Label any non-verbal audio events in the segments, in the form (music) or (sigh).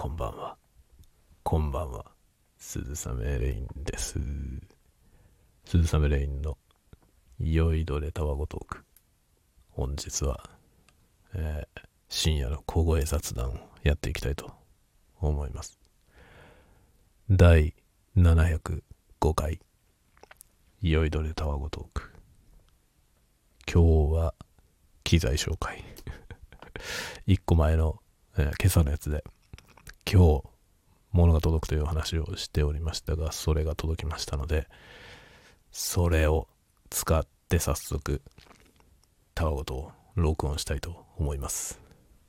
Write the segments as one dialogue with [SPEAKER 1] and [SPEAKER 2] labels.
[SPEAKER 1] こんばんは。こんばんは。鈴雨レインです。鈴雨レインの酔いどれたわごトーク。本日は、えー深夜の小声雑談をやっていきたいと思います。第705回、酔いどれたわごトーク。今日は、機材紹介。(laughs) 一個前の、えー今朝のやつで、今日、物が届くという話をしておりましたが、それが届きましたので、それを使って早速、たわごとを録音したいと思います。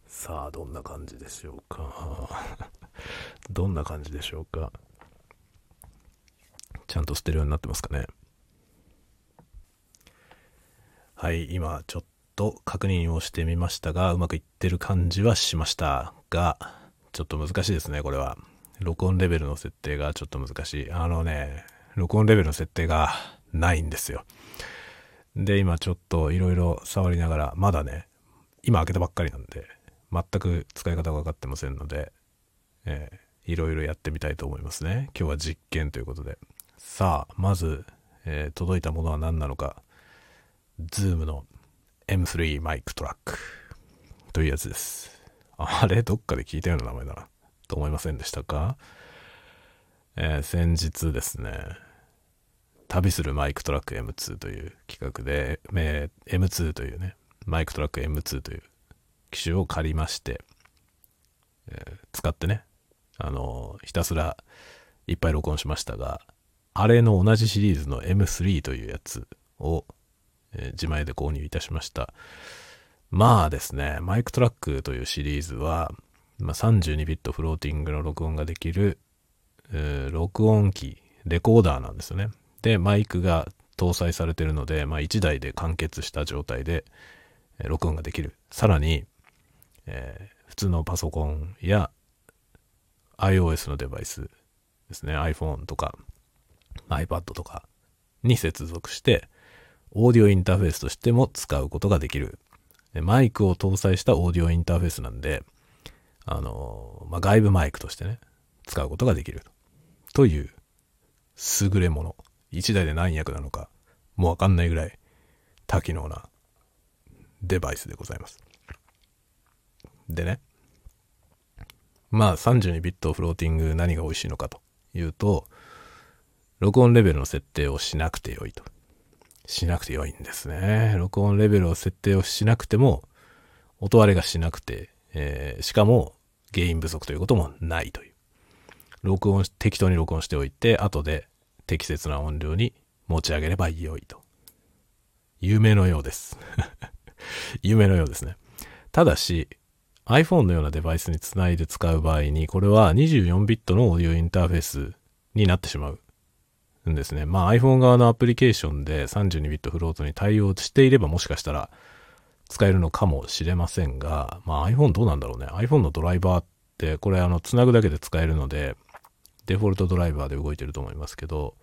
[SPEAKER 1] さあ、どんな感じでしょうか？(laughs) どんな感じでしょうか？ちゃんと捨てるようになってますかね？はい、今ちょっと確認をしてみましたが、うまくいってる感じはしましたが、ちょっと難しいですね、これは。録音レベルの設定がちょっと難しい。あのね、録音レベルの設定がないんですよ。で、今ちょっといろいろ触りながら、まだね、今開けたばっかりなんで、全く使い方が分かってませんので、えーいろいろやってみたいと思いますね。今日は実験ということで。さあ、まず、えー届いたものは何なのか。Zoom の M3 マイクトラックというやつです。あれ？どっかで聞いたような名前だな。と思いませんでしたか？えー先日ですね、旅するマイクトラック M2 という企画で、えー M2 というね、マイクトラック M2 という機種を借りまして、えー使ってね、あのひたすらいっぱい録音しましたが、あれの同じシリーズの M3 というやつを、え自前で購入いたしました。まあですね、マイクトラックというシリーズは、まあ、32ビットフローティングの録音ができる、録音機、レコーダーなんですよね。で、マイクが搭載されてるので、まあ、1台で完結した状態で、録音ができる。さらに、えー普通のパソコンや iOS のデバイスですね、iPhone とか iPad とかに接続して、オーディオインターフェースとしても使うことができる。でマイクを搭載したオーディオインターフェースなんで、あのまあ、外部マイクとしてね、使うことができるという優れもの。一台で何役なのか、もうわかんないぐらい多機能なデバイスでございます。でね、まあ32ビットフローティング何が美味しいのかというと、録音レベルの設定をしなくてよいと。しなくてよいんですね。録音レベルを設定をしなくても、音割れがしなくて、えーしかも原因不足ということもないという。録音、適当に録音しておいて、後で適切な音量に持ち上げれば良いと。夢のようです。(laughs) 夢のようですね。ただし、iPhone のようなデバイスにつないで使う場合に、これは24ビットのオーディオインターフェースになってしまうんですね。まあ iPhone 側のアプリケーションで32ビットフロートに対応していればもしかしたら使えるのかもしれませんが、まあ iPhone どうなんだろうね。iPhone のドライバーって、これあの、つなぐだけで使えるので、デフォルトドライバーで動いてると思いますけど、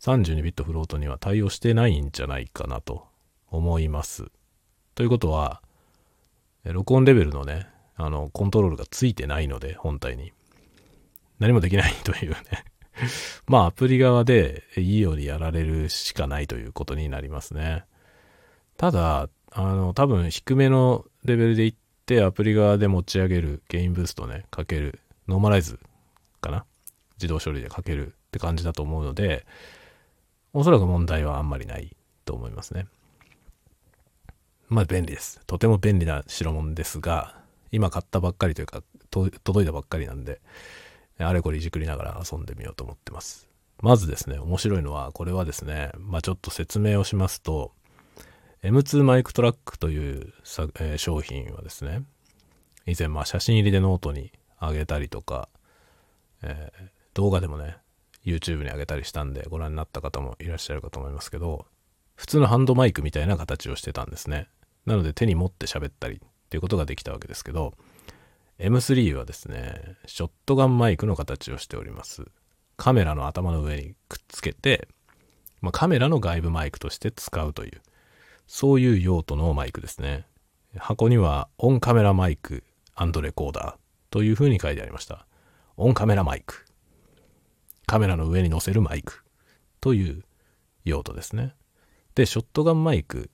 [SPEAKER 1] 32ビットフロートには対応してないんじゃないかなと思います。ということは、録音レベルのね、あの、コントロールがついてないので、本体に。何もできないというね。(laughs) まあ、アプリ側でいいようにやられるしかないということになりますね。ただ、あの、多分低めのレベルでいって、アプリ側で持ち上げる、ゲインブーストね、かける、ノーマライズかな？自動処理でかけるって感じだと思うので、おそらく問題はあんまりないと思いますね。まあ便利です。とても便利な代物ですが、今買ったばっかりというか、届いたばっかりなんで、あれこれいじくりながら遊んでみようと思ってます。まずですね、面白いのは、これはですね、まあちょっと説明をしますと、M2 MicTrak という、えー商品はですね、以前ま写真入りでノートに上げたりとか、えー動画でもね、YouTube に上げたりしたんでご覧になった方もいらっしゃるかと思いますけど、普通のハンドマイクみたいな形をしてたんですね。なので手に持って喋ったりっていうことができたわけですけど、M3 はですね、ショットガンマイクの形をしております。カメラの頭の上にくっつけて、まあ、カメラの外部マイクとして使うという、そういう用途のマイクですね。箱にはオンカメラマイクレコーダーというふうに書いてありました。オンカメラマイク。カメラの上に載せるマイクという用途ですね。で、ショットガンマイク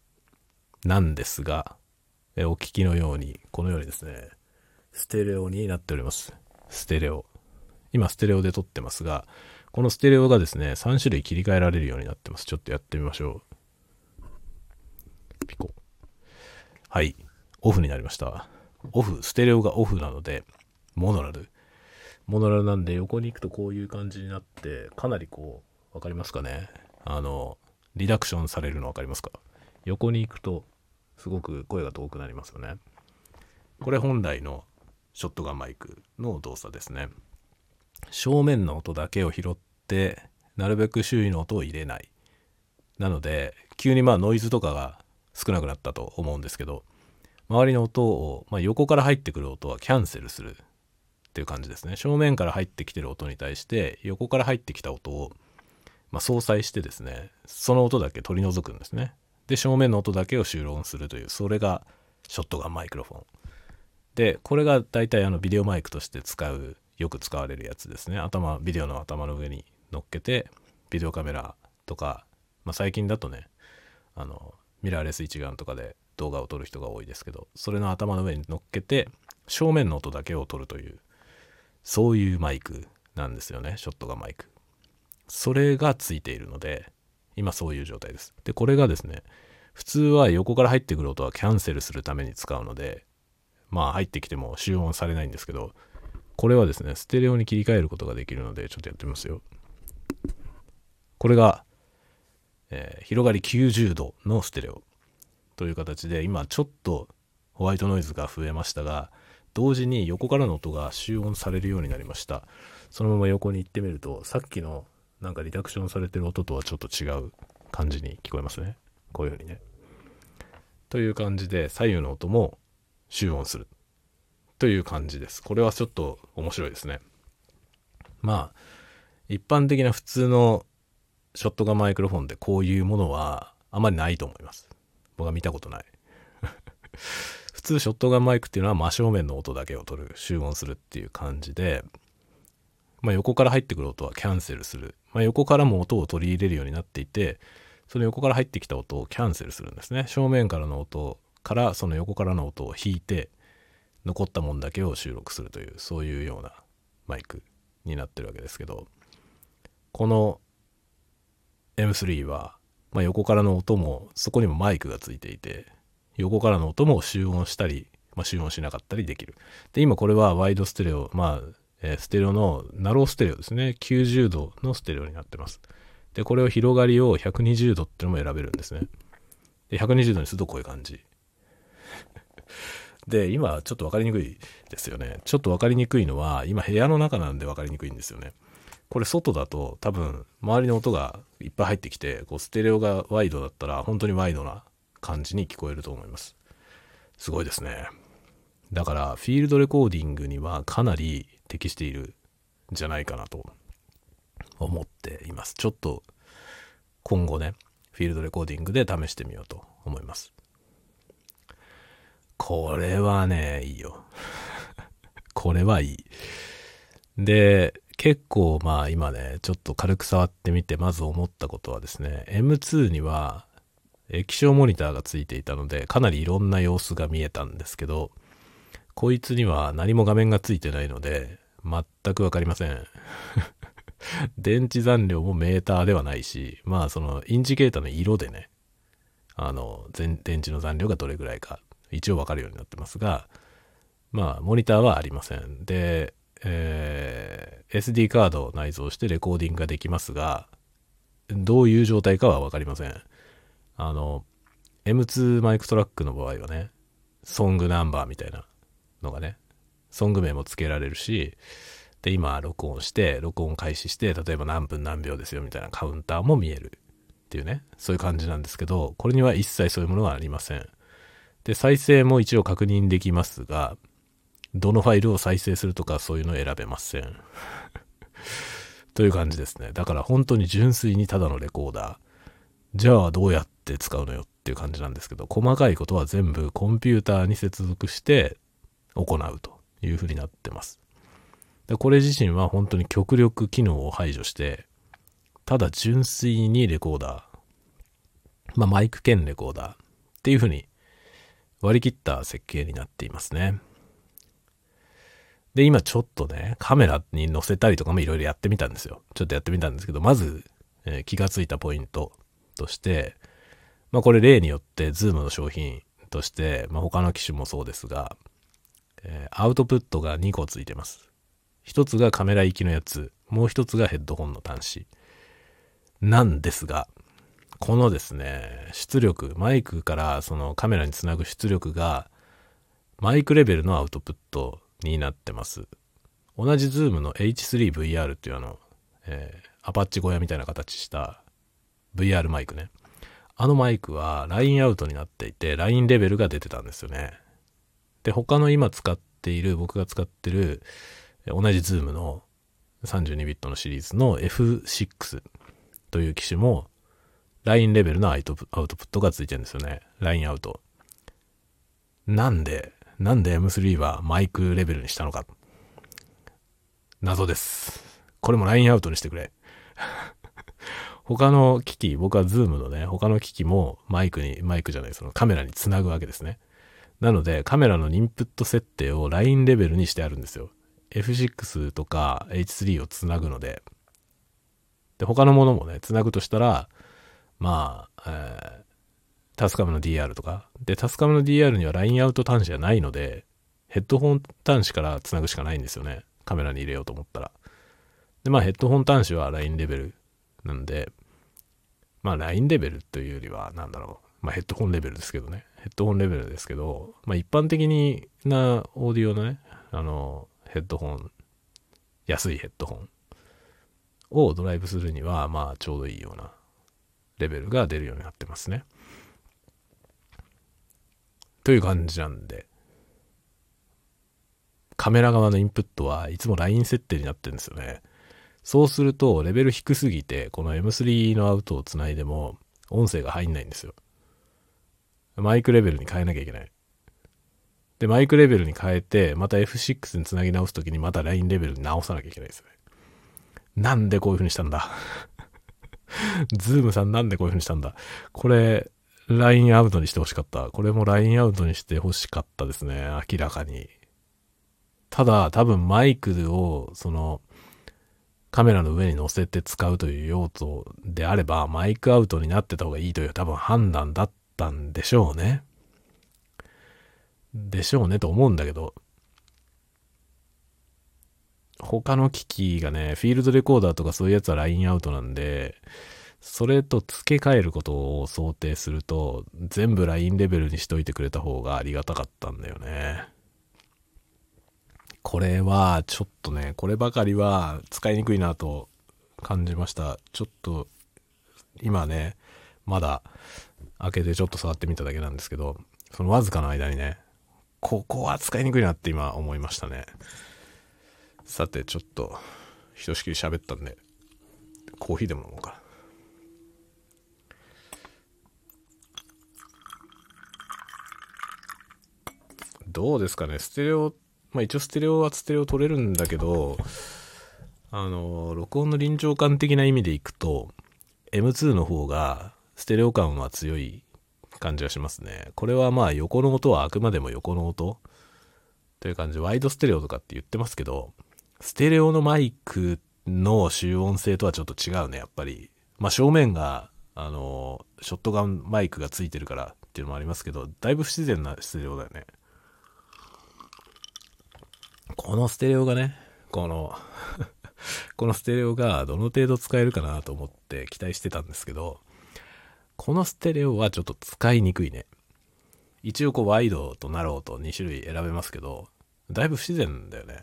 [SPEAKER 1] なんですが、えお聞きのように、このようにですね、ステレオになっております。ステレオ。今、ステレオで撮ってますが、このステレオがですね、3種類切り替えられるようになってます。ちょっとやってみましょう。ピコ。はい。オフになりました。オフ、ステレオがオフなので、モノラル。モノラルなんで横に行くとこういう感じになって、かなりこう、わかりますかねあの、リダクションされるの分かりますか横に行くとすごく声が遠くなりますよねこれ本来のショットガンマイクの動作ですね。正面の音だけを拾ってなるべく周囲の音を入れない。なので急にまあノイズとかが少なくなったと思うんですけど周りの音を、まあ、横から入ってくる音はキャンセルするっていう感じですね。正面から入ってきてる音に対して横から入ってきた音をまあ、相殺してですねその音だけ取り除くんですね。で正面の音だけを収録するというそれがショットガンマイクロフォン。でこれが大体あのビデオマイクとして使うよく使われるやつですね。頭ビデオの頭の上に乗っけてビデオカメラとか、まあ、最近だとねあのミラーレス一眼とかで動画を撮る人が多いですけどそれの頭の上に乗っけて正面の音だけを撮るというそういうマイクなんですよね。ショットガンマイク。それがついているので、今そういう状態です。で、これがですね、普通は横から入ってくる音はキャンセルするために使うので、まあ入ってきても集音されないんですけど、これはですね、ステレオに切り替えることができるので、ちょっとやってみますよ。これが、えー、広がり90度のステレオという形で、今ちょっとホワイトノイズが増えましたが、同時に横からの音が集音されるようになりました。そのまま横に行ってみると、さっきのなんかリダクションされてる音とはちょっと違う感じに聞こえますね。こういうふうにね。という感じで左右の音も集音する。という感じです。これはちょっと面白いですね。まあ、一般的な普通のショットガンマイクロフォンでこういうものはあまりないと思います。僕は見たことない。(laughs) 普通ショットガンマイクっていうのは真正面の音だけを取る、集音するっていう感じで、まあ、横から入ってくる音はキャンセルする。まあ、横からも音を取り入れるようになっていて、その横から入ってきた音をキャンセルするんですね。正面からの音からその横からの音を引いて、残ったもんだけを収録するという、そういうようなマイクになってるわけですけど、この M3 は、まあ、横からの音も、そこにもマイクがついていて、横からの音も集音したり、まあ、集音しなかったりできる。で、今これはワイドステレオ、まあ、え、ステレオの、ナローステレオですね。90度のステレオになってます。で、これを広がりを120度っていうのも選べるんですね。で、120度にするとこういう感じ。で、今ちょっと分かりにくいですよね。ちょっと分かりにくいのは、今部屋の中なんで分かりにくいんですよね。これ外だと多分周りの音がいっぱい入ってきて、こうステレオがワイドだったら本当にワイドな感じに聞こえると思います。すごいですね。だからフィールドレコーディングにはかなり適しているんじゃないかなと思っています。ちょっと今後ね、フィールドレコーディングで試してみようと思います。これはね、いいよ。(laughs) これはいい。で、結構まあ今ね、ちょっと軽く触ってみて、まず思ったことはですね、M2 には液晶モニターがついていたので、かなりいろんな様子が見えたんですけど、こいつには何も画面がついてないので、全くわかりません。(laughs) 電池残量もメーターではないし、まあそのインジケーターの色でね、あの、電池の残量がどれぐらいか、一応わかるようになってますが、まあ、モニターはありません。で、えー、SD カードを内蔵してレコーディングができますが、どういう状態かはわかりません。あの、M2 マイクトラックの場合はね、ソングナンバーみたいなのがね、ソング名も付けられるし、で、今、録音して、録音開始して、例えば何分何秒ですよみたいなカウンターも見えるっていうね、そういう感じなんですけど、これには一切そういうものはありません。で、再生も一応確認できますが、どのファイルを再生するとかそういうの選べません。(laughs) という感じですね。だから本当に純粋にただのレコーダー。じゃあどうやって使うのよっていう感じなんですけど、細かいことは全部コンピューターに接続して行うというふうになってます。でこれ自身は本当に極力機能を排除して、ただ純粋にレコーダー、まあマイク兼レコーダーっていう風に割り切った設計になっていますね。で、今ちょっとね、カメラに載せたりとかもいろいろやってみたんですよ。ちょっとやってみたんですけど、まず、えー気がついたポイントとして、まあこれ例によって ZOOMの商品として、まあ他の機種もそうですが、えーアウトプットが2個ついてます。一つがカメラ行きのやつ、もう一つがヘッドホンの端子。なんですが、このですね、出力、マイクからそのカメラにつなぐ出力が、マイクレベルのアウトプットになってます。同じ ZOOMの H3VR っていうあの、えーアパッチ小屋みたいな形した VR マイクね。あのマイクはラインアウトになっていて、ラインレベルが出てたんですよね。で、他の今使っている、僕が使ってる、同じ ZOOMの32ビットのシリーズの F6 という機種も、ラインレベルのアウトプットがついてるんですよね。ラインアウト。なんで、なんで M3 はマイクレベルにしたのか。謎です。これもラインアウトにしてくれ。(laughs) 他の機器、僕は ZOOMのね、他の機器もマイクに、マイクじゃない、そのカメラにつなぐわけですね。なので、カメラのインプット設定をラインレベルにしてあるんですよ。F6 とか H3 をつなぐので。で、他のものもね、つなぐとしたら、まあ、えータスカムの DR とか。で、タスカムの DR にはラインアウト端子がないので、ヘッドホン端子からつなぐしかないんですよね。カメラに入れようと思ったら。で、まあヘッドホン端子はラインレベルなんで、まあラインレベルというよりは、なんだろう。まあヘッドホンレベルですけどね。ヘッドホンレベルですけど、まあ一般的になオーディオのね、あの、ヘッドホン、安いヘッドホンをドライブするには、まあちょうどいいようなレベルが出るようになってますね。という感じなんで、カメラ側のインプットはいつもライン設定になってるんですよね。そうすると、レベル低すぎて、この M3 のアウトをつないでも、音声が入んないんですよ。マイクレベルに変えなきゃいけない。で、マイクレベルに変えて、また F6 につなぎ直すときにまたラインレベルに直さなきゃいけないですよね。なんでこういう風にしたんだ？(laughs) ZOOMさんなんでこういう風にしたんだこれ、ラインアウトにしてほしかった。これもラインアウトにしてほしかったですね。明らかに。ただ、多分マイクを、その、カメラの上に乗せて使うという用途であれば、マイクアウトになってた方がいいという多分判断だったんでしょうね。でしょうねと思うんだけど、他の機器がね、フィールドレコーダーとかそういうやつはラインアウトなんで、それと付け替えることを想定すると、全部ラインレベルにしといてくれた方がありがたかったんだよね。これは、ちょっとね、こればかりは使いにくいなと感じました。ちょっと、今ね、まだ開けてちょっと触ってみただけなんですけど、そのわずかの間にね、ここは使いにくいなって今思いましたね。さて、ちょっと、ひとしきり喋ったんで、コーヒーでも飲もうか。どうですかね、ステレオ、まあ一応ステレオはステレオ取れるんだけど、あの、録音の臨場感的な意味でいくと、M2 の方がステレオ感は強い感じがしますね。これはまあ横の音はあくまでも横の音という感じ、ワイドステレオとかって言ってますけど、ステレオのマイクの集音性とはちょっと違うね、やっぱり。まあ正面が、あの、ショットガンマイクがついてるからっていうのもありますけど、だいぶ不自然なステレオだよね。このステレオがね、この (laughs) このステレオがどの程度使えるかなと思って期待してたんですけど、このステレオはちょっと使いにくいね。一応こうワイドとナローと2種類選べますけど、だいぶ不自然だよね。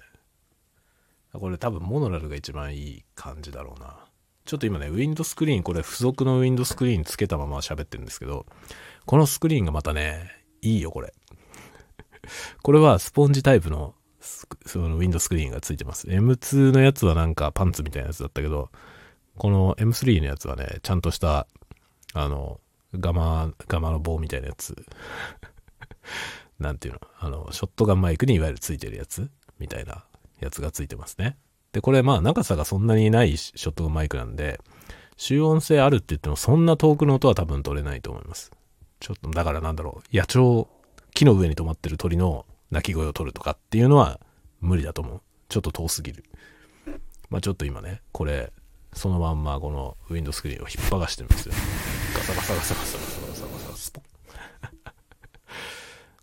[SPEAKER 1] これ多分モノラルが一番いい感じだろうな。ちょっと今ね、ウィンドスクリーン、これ付属のウィンドスクリーンつけたまま喋ってるんですけど、このスクリーンがまたね、いいよ、これ。(laughs) これはスポンジタイプのそのウィンドスクリーンがついてます。M2 のやつはなんかパンツみたいなやつだったけど、この M3 のやつはね、ちゃんとした、あの、ガマ、ガマの棒みたいなやつ。(laughs) なんていうの？あの、ショットガンマイクにいわゆるついてるやつみたいなやつがついてますね。で、これまあ長さがそんなにないショットマイクなんで、集音性あるって言ってもそんな遠くの音は多分取れないと思います。ちょっと、だからなんだろう、野鳥、木の上に止まってる鳥の鳴き声を取るとかっていうのは無理だと思う。ちょっと遠すぎる。まあちょっと今ね、これ、そのまんまこのウィンドスクリーンを引っ張がしてるんですよ。ガサガサガサガサガサガサガサスポン。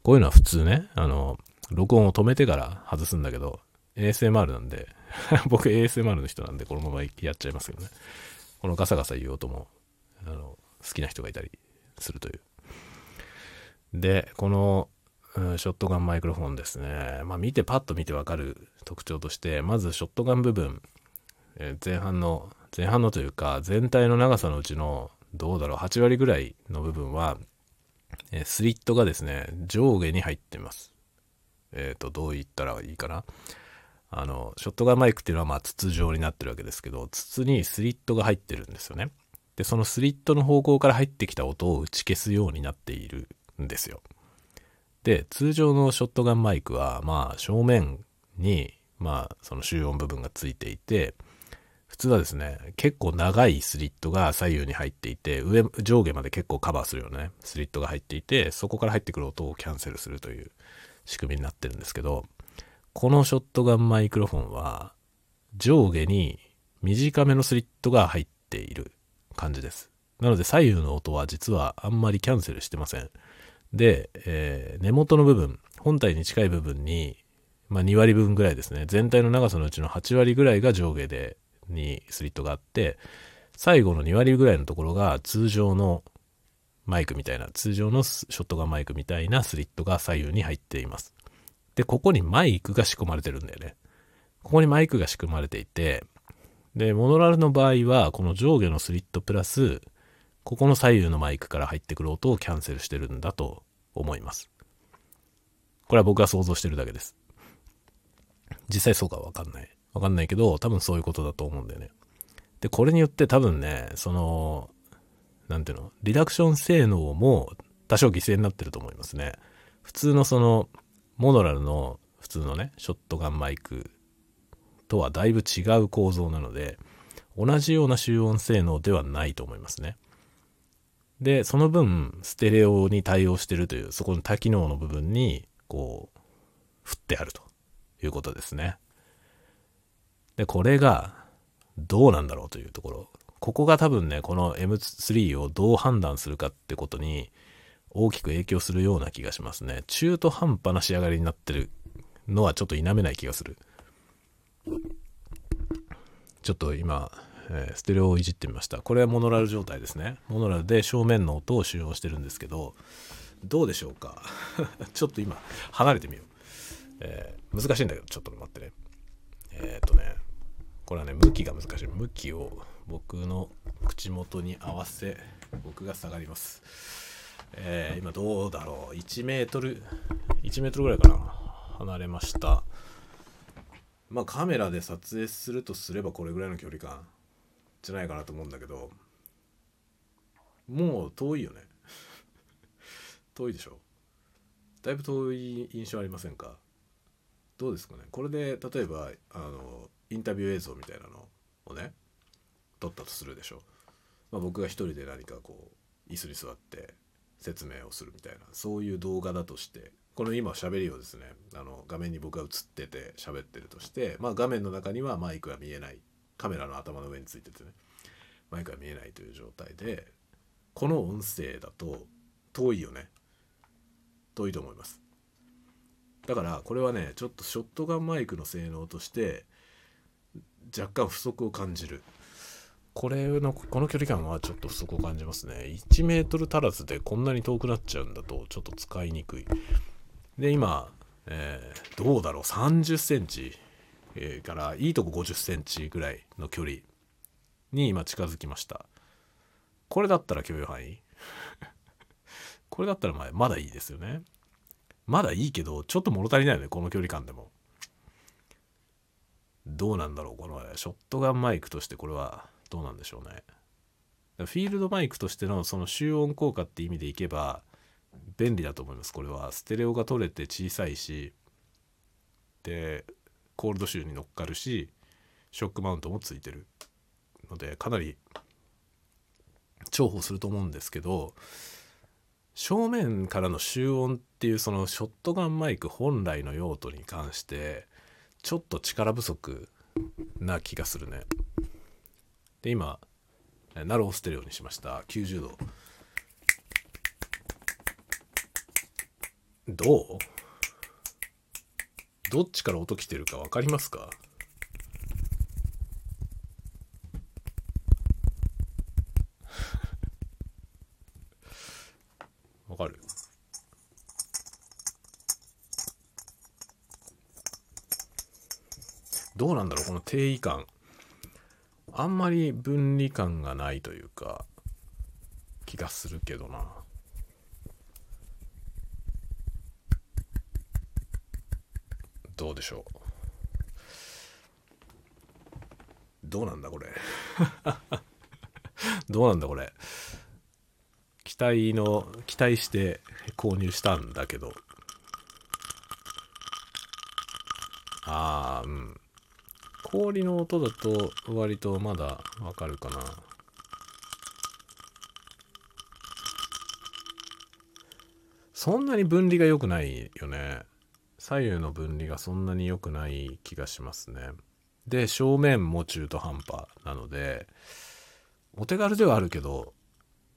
[SPEAKER 1] こういうのは普通ね、あの、録音を止めてから外すんだけど、ASMR なんで (laughs) 僕 ASMR の人なんでこのままやっちゃいますけどね。このガサガサ言う音も、あの、好きな人がいたりするという。で、この、うん、ショットガンマイクロフォンですね。まあ見てパッと見てわかる特徴として、まずショットガン部分、えー、前半の、前半のというか、全体の長さのうちの、どうだろう、8割ぐらいの部分は、えー、スリットがですね、上下に入ってます。えっ、ー、と、どう言ったらいいかな。あの、ショットガンマイクっていうのはまあ筒状になってるわけですけど、筒にスリットが入ってるんですよね。で、そのスリットの方向から入ってきた音を打ち消すようになっているんですよ。で、通常のショットガンマイクは、まあ正面に、まあその集音部分がついていて、普通はですね、結構長いスリットが左右に入っていて、上、上下まで結構カバーするよね、スリットが入っていて、そこから入ってくる音をキャンセルするという仕組みになってるんですけど、このショットガンマイクロフォンは上下に短めのスリットが入っている感じです。なので左右の音は実はあんまりキャンセルしてません。で、えー、根元の部分、本体に近い部分に、まあ、2割分ぐらいですね。全体の長さのうちの8割ぐらいが上下でにスリットがあって、最後の2割ぐらいのところが通常のマイクみたいな、通常のショットガンマイクみたいなスリットが左右に入っています。で、ここにマイクが仕込まれてるんだよね。ここにマイクが仕組まれていて、で、モノラルの場合は、この上下のスリットプラス、ここの左右のマイクから入ってくる音をキャンセルしてるんだと思います。これは僕が想像してるだけです。実際そうかわかんない。わかんないけど、多分そういうことだと思うんだよね。で、これによって多分ね、その、なんていうの、リダクション性能も多少犠牲になってると思いますね。普通のその、モノラルの普通のね、ショットガンマイクとはだいぶ違う構造なので、同じような集音性能ではないと思いますね。で、その分、ステレオに対応してるという、そこの多機能の部分に、こう、振ってあるということですね。で、これが、どうなんだろうというところ。ここが多分ね、この M3 をどう判断するかってことに、大きく影響するような気がしますね。中途半端な仕上がりになってるのはちょっと否めない気がする。ちょっと今、えー、ステレオをいじってみました。これはモノラル状態ですね。モノラルで正面の音を使用してるんですけど、どうでしょうか？(laughs) ちょっと今、離れてみよう。えー、難しいんだけど、ちょっと待ってね。えー、っとね、これはね、向きが難しい。向きを僕の口元に合わせ、僕が下がります。えー、今どうだろう。1メートル1メートルぐらいかな。離れました。まあカメラで撮影するとすればこれぐらいの距離感じゃないかなと思うんだけどもう遠いよね。(laughs) 遠いでしょ。だいぶ遠い印象ありませんか？どうですかね。これで例えばあのインタビュー映像みたいなのをね撮ったとするでしょ、まあ、僕が一人で何かこう椅子に座って説明をするみたいなそういう動画だとしてこの今喋りをですねあの画面に僕が映ってて喋ってるとして、まあ、画面の中にはマイクが見えないカメラの頭の上についててねマイクが見えないという状態でこの音声だと遠いよね遠いと思います。だからこれはねちょっとショットガンマイクの性能として若干不足を感じる。これの、この距離感はちょっと不足を感じますね。1メートル足らずでこんなに遠くなっちゃうんだと、ちょっと使いにくい。で、今、えー、どうだろう、30センチ、えー、から、いいとこ50センチぐらいの距離に今近づきました。これだったら許容範囲？(laughs) これだったらままだいいですよね。まだいいけど、ちょっと物足りないよね、この距離感でも。どうなんだろう、このショットガンマイクとしてこれはどうなんでしょうね。フィールドマイクとしてのその集音効果って意味でいけば便利だと思います。これはステレオが取れて小さいし、で、コールドシューに乗っかるしショックマウントもついてるのでかなり重宝すると思うんですけど正面からの集音っていうそのショットガンマイク本来の用途に関してちょっと力不足な気がするねで今ナローステレオにしました。90度。どう？どっちから音来てるか分かりますか？(laughs) わかる？どうなんだろう？この定位感。あんまり分離感がないというか気がするけどな。どうでしょう？どうなんだこれ？(laughs) どうなんだこれ？期待の期待して購入したんだけど。ああうん。氷の音だと割とまだわかるかな。そんなに分離が良くないよね。左右の分離がそんなに良くない気がしますね。で正面も中途半端なのでお手軽ではあるけど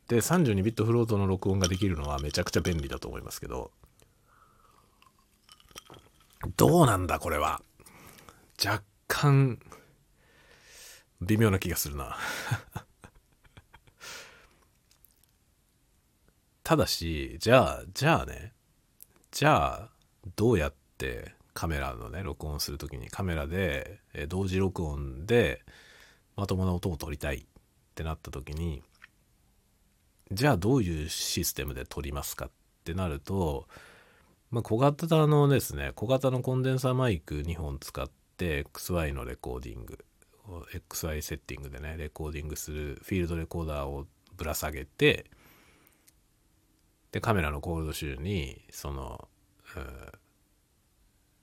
[SPEAKER 1] で32ビットフロートの録音ができるのはめちゃくちゃ便利だと思いますけど。どうなんだこれは。若干微妙な気がするな。(laughs) ただしじゃあじゃあね。じゃあどうやってカメラのね録音する時にカメラで、え同時録音でまともな音を取りたいってなった時にじゃあどういうシステムで撮りますかってなると、まあ、小型のですね小型のコンデンサーマイク2本使って XY のレコーディング XY セッティングでねレコーディングするフィールドレコーダーをぶら下げてでカメラのコールドシューにその、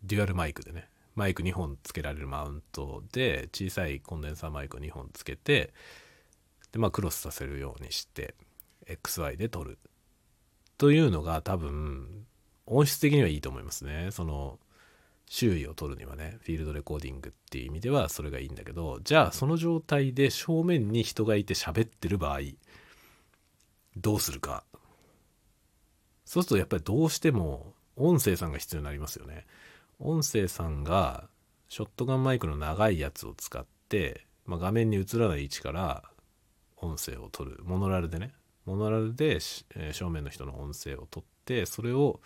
[SPEAKER 1] デュアルマイクでねマイク2本つけられるマウントで小さいコンデンサーマイク2本つけてでまあクロスさせるようにして XY で撮る。というのが多分音質的にはいいと思いますね。その周囲を撮るにはねフィールドレコーディングっていう意味ではそれがいいんだけどじゃあその状態で正面に人がいて喋ってる場合どうするか。そうするとやっぱりどうしても音声さんが必要になりますよね。音声さんがショットガンマイクの長いやつを使って、まあ、画面に映らない位置から音声を取る。モノラルでね。モノラルで、え、正面の人の音声を取ってそれを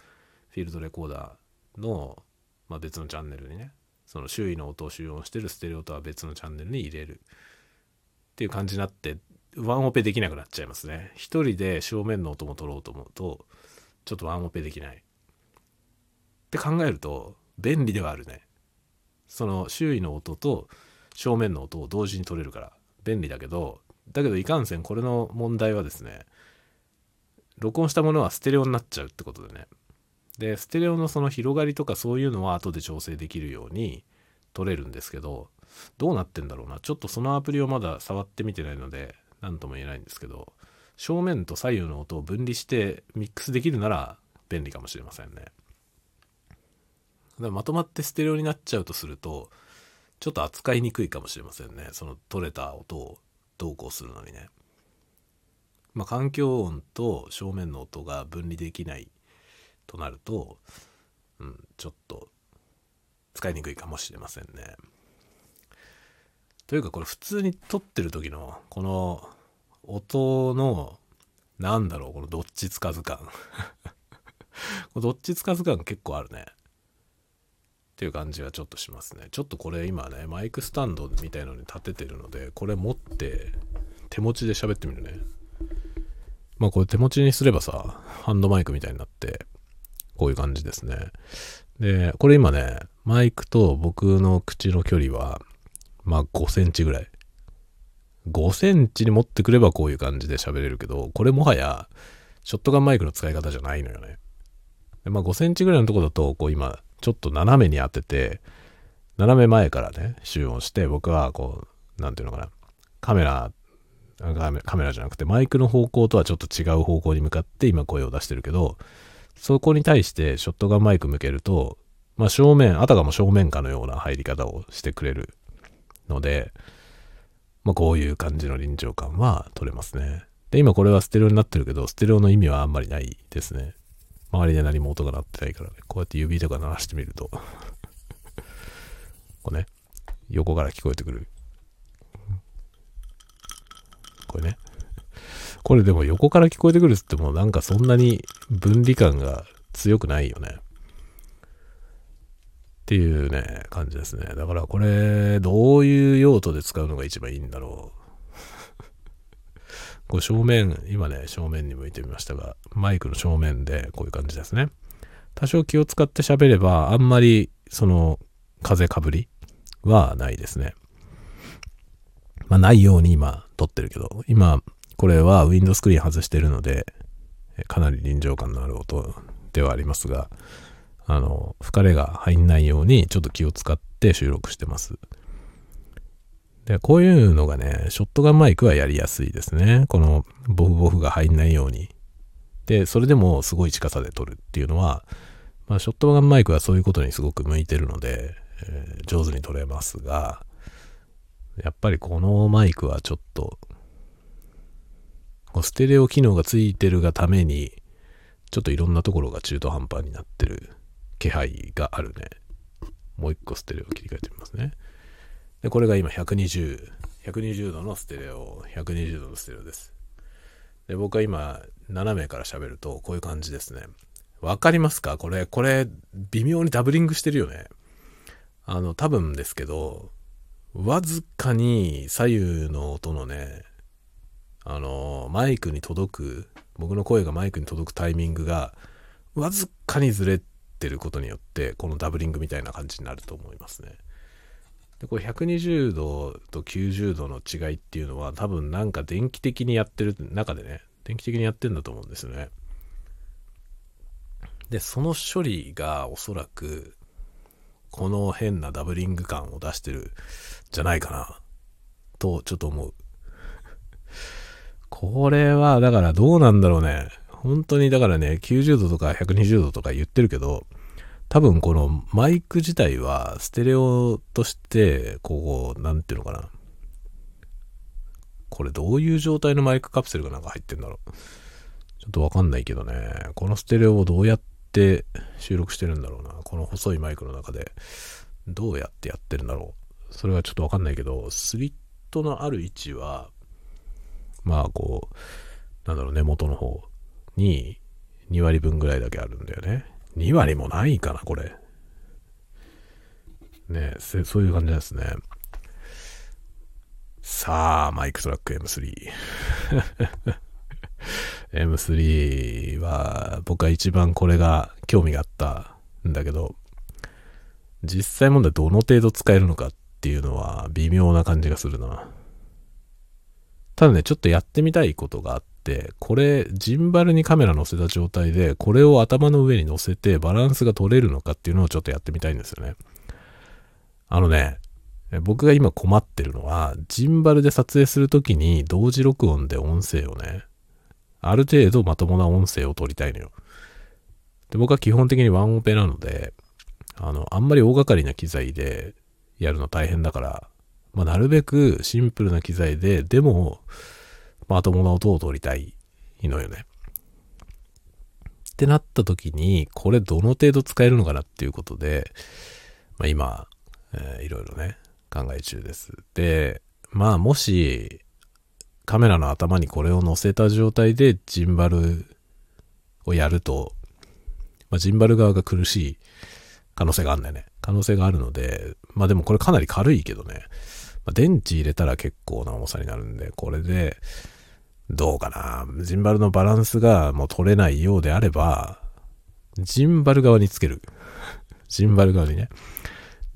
[SPEAKER 1] フィールドレコーダーの、まあ、別のチャンネルにねその周囲の音を集音してるステレオとは別のチャンネルに入れる。っていう感じになってワンオペできなくなっちゃいますね。一人で正面の音も取ろうと思うとちょっとワンオペできない。って考えると便利ではあるね。その周囲の音と正面の音を同時に取れるから便利だけどだけどいかんせんこれの問題はですね録音したものはステレオになっちゃうってことでね。でステレオのその広がりとかそういうのは後で調整できるように取れるんですけどどうなってんだろうな。ちょっとそのアプリをまだ触ってみてないので何とも言えないんですけど正面と左右の音を分離してミックスできるなら便利かもしれませんね。まとまってステレオになっちゃうとするとちょっと扱いにくいかもしれませんね。その取れた音をどうこうするのにね。まあ環境音と正面の音が分離できないとなると、うん、ちょっと使いにくいかもしれませんね。というかこれ普通に撮ってる時のこの音のなんだろうこのどっちつかず感。(laughs) どっちつかず感結構あるね。っていう感じはちょっとしますね。ちょっとこれ今ねマイクスタンドみたいのに立ててるのでこれ持って手持ちで喋ってみるね。まあこれ手持ちにすればさハンドマイクみたいになってこういう感じですね。でこれ今ねマイクと僕の口の距離はまあ5センチぐらい。5センチに持ってくればこういう感じで喋れるけどこれもはやショットガンマイクの使い方じゃないのよね。でまあ5センチぐらいのとこだとこう今ちょっと斜めに当てて斜め前からね、集音して、僕はこう、なんていうのかな、カメラ、カメラじゃなくてマイクの方向とはちょっと違う方向に向かって今声を出してるけど、そこに対してショットガンマイク向けると、まあ正面、あたかも正面かのような入り方をしてくれるので、まあこういう感じの臨場感は取れますね。で、今これはステレオになってるけど、ステレオの意味はあんまりないですね。周りで何も音が鳴ってないからね。こうやって指とか鳴らしてみると (laughs) こうね、横から聞こえてくる。これね。これでも横から聞こえてくるっつってもなんかそんなに分離感が強くないよね。っていうね、感じですね。だからこれ、どういう用途で使うのが一番いいんだろう。こう正面、今ね、正面に向いてみましたが、マイクの正面でこういう感じですね。多少気を使って喋れば、あんまり、その、風かぶりはないですね。まあ、ないように今、撮ってるけど、今、これはウィンドスクリーン外してるので、かなり臨場感のある音ではありますが、あの、吹かれが入んないようにちょっと気を使って収録してます。で、こういうのがね、ショットガンマイクはやりやすいですね。このボフボフが入んないように。で、それでもすごい近さで撮るっていうのは、まあ、ショットガンマイクはそういうことにすごく向いてるので、えー、上手に撮れますが、やっぱりこのマイクはちょっと、ステレオ機能がついてるがために、ちょっといろんなところが中途半端になってる気配があるね。もう一個ステレオ切り替えてみますね。で、これが今120、120度のステレオ、120度のステレオです。で、僕は今、斜めから喋ると、こういう感じですね。わかりますか？これ、これ、微妙にダブリングしてるよね。あの、多分ですけど、わずかに左右の音のね、あの、マイクに届く、僕の声がマイクに届くタイミングが、わずかにずれてることによって、このダブリングみたいな感じになると思いますね。でこれ120度と90度の違いっていうのは多分なんか電気的にやってる中でね、電気的にやってんだと思うんですよね。で、その処理がおそらくこの変なダブリング感を出してるじゃないかなとちょっと思う。これはだからどうなんだろうね。本当にだからね、90度とか120度とか言ってるけど、多分このマイク自体はステレオとして、こう、なんていうのかな。これどういう状態のマイクカプセルがなんか入ってんだろう。ちょっとわかんないけどね。このステレオをどうやって収録してるんだろうな。この細いマイクの中で。どうやってやってるんだろう。それはちょっとわかんないけど、スリットのある位置は、まあこう、なんだろう、根元の方に2割分ぐらいだけあるんだよね。2割もないかな、これ。ねそういう感じですね。さあ、マイクトラック M3。(laughs) M3 は、僕は一番これが興味があったんだけど、実際問題どの程度使えるのかっていうのは微妙な感じがするな。ただね、ちょっとやってみたいことがあって、これ、ジンバルにカメラ乗せた状態で、これを頭の上に乗せてバランスが取れるのかっていうのをちょっとやってみたいんですよね。あのね、僕が今困ってるのは、ジンバルで撮影するときに同時録音で音声をね、ある程度まともな音声を取りたいのよ。で僕は基本的にワンオペなので、あの、あんまり大掛かりな機材でやるの大変だから、まあ、なるべくシンプルな機材で、でも、まともな音を取りたいのよね。ってなった時に、これどの程度使えるのかなっていうことで、まあ、今、えー、いろいろね、考え中です。で、まあもし、カメラの頭にこれを載せた状態でジンバルをやると、まあ、ジンバル側が苦しい可能性があるんだよね。可能性があるので、まあでもこれかなり軽いけどね。まあ、電池入れたら結構な重さになるんで、これで、どうかな。ジンバルのバランスがもう取れないようであれば、ジンバル側につける。(laughs) ジンバル側にね。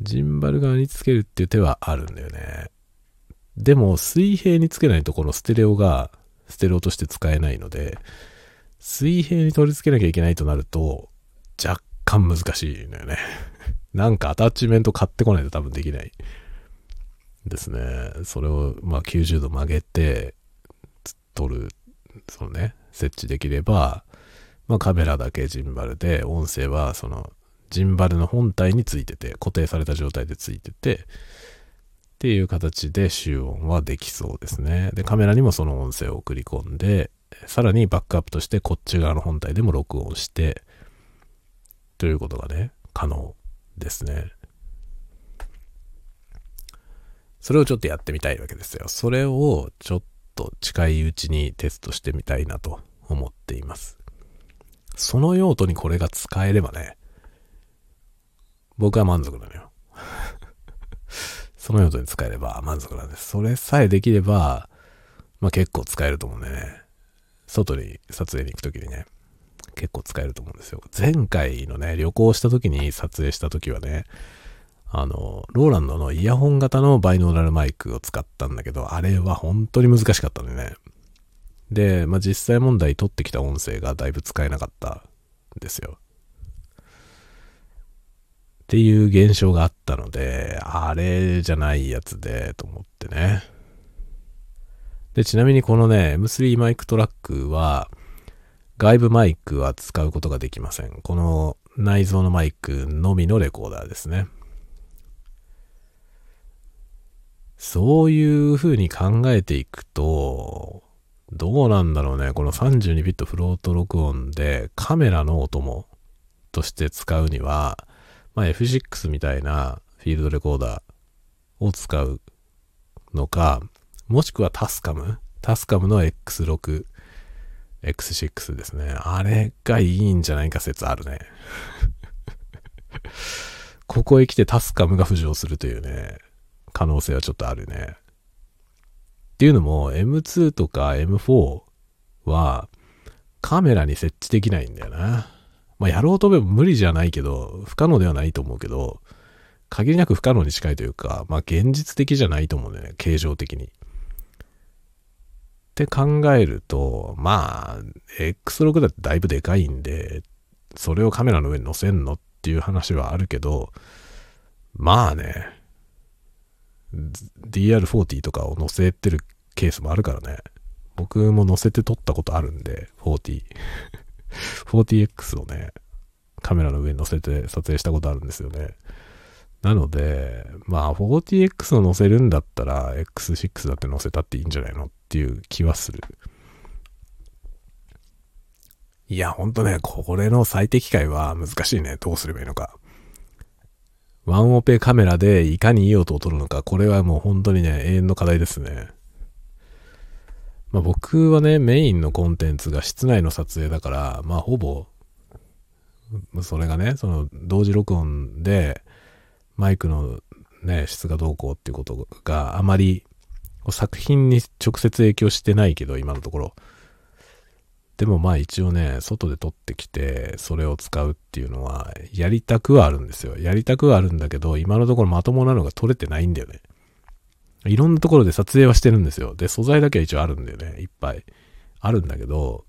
[SPEAKER 1] ジンバル側につけるっていう手はあるんだよね。でも、水平につけないとこのステレオが、ステレオとして使えないので、水平に取り付けなきゃいけないとなると、若干難しいのよね。(laughs) なんかアタッチメント買ってこないと多分できないですね。それをまあ90度曲げて撮る、そのね、設置できれば、まあカメラだけジンバルで、音声はそのジンバルの本体についてて、固定された状態でついてて、っていう形で集音はできそうですね。で、カメラにもその音声を送り込んで、さらにバックアップとしてこっち側の本体でも録音して、ということがね、可能ですね。それをちょっとやってみたいわけですよ。それをちょっと近いうちにテストしてみたいなと思っています。その用途にこれが使えればね、僕は満足なのよ。(laughs) その用途に使えれば満足なんです。それさえできれば、まあ結構使えると思うんでね。外に撮影に行くときにね、結構使えると思うんですよ。前回のね、旅行した時に撮影した時はね、あの、ローランドのイヤホン型のバイノーラルマイクを使ったんだけど、あれは本当に難しかったんでね。で、まあ、実際問題撮ってきた音声がだいぶ使えなかったんですよ。っていう現象があったので、あれじゃないやつで、と思ってね。で、ちなみにこのね、M3 マイクトラックは、外部マイクは使うことができません。この内蔵のマイクのみのレコーダーですね。そういう風に考えていくと、どうなんだろうね。この32ビットフロート録音でカメラの音もとして使うには、まあ、F6 みたいなフィールドレコーダーを使うのか、もしくはタスカム？タスカムの X6、X6 ですね。あれがいいんじゃないか説あるね。(laughs) ここへ来てタスカムが浮上するというね、可能性はちょっとあるね。っていうのも M2 とか M4 はカメラに設置できないんだよな。まあやろうと思えば無理じゃないけど、不可能ではないと思うけど、限りなく不可能に近いというか、まあ現実的じゃないと思うんだよね、形状的に。って考えると、まあ、X6 だってだいぶでかいんで、それをカメラの上に載せんのっていう話はあるけど、まあね、DR40 とかを載せてるケースもあるからね。僕も載せて撮ったことあるんで、40。40X をね、カメラの上に載せて撮影したことあるんですよね。なので、まあ 40X を載せるんだったら X6 だって載せたっていいんじゃないのっていう気はする。いや、ほんとね、これの最適解は難しいね。どうすればいいのか。ワンオペカメラでいかにいい音を撮るのか、これはもう本当にね、永遠の課題ですね。まあ僕はね、メインのコンテンツが室内の撮影だから、まあほぼ、それがね、その同時録音で、マイクのね、質がどうこうっていうことがあまり作品に直接影響してないけど、今のところ。でもまあ一応ね、外で撮ってきて、それを使うっていうのは、やりたくはあるんですよ。やりたくはあるんだけど、今のところまともなのが撮れてないんだよね。いろんなところで撮影はしてるんですよ。で、素材だけは一応あるんだよね。いっぱい。あるんだけど、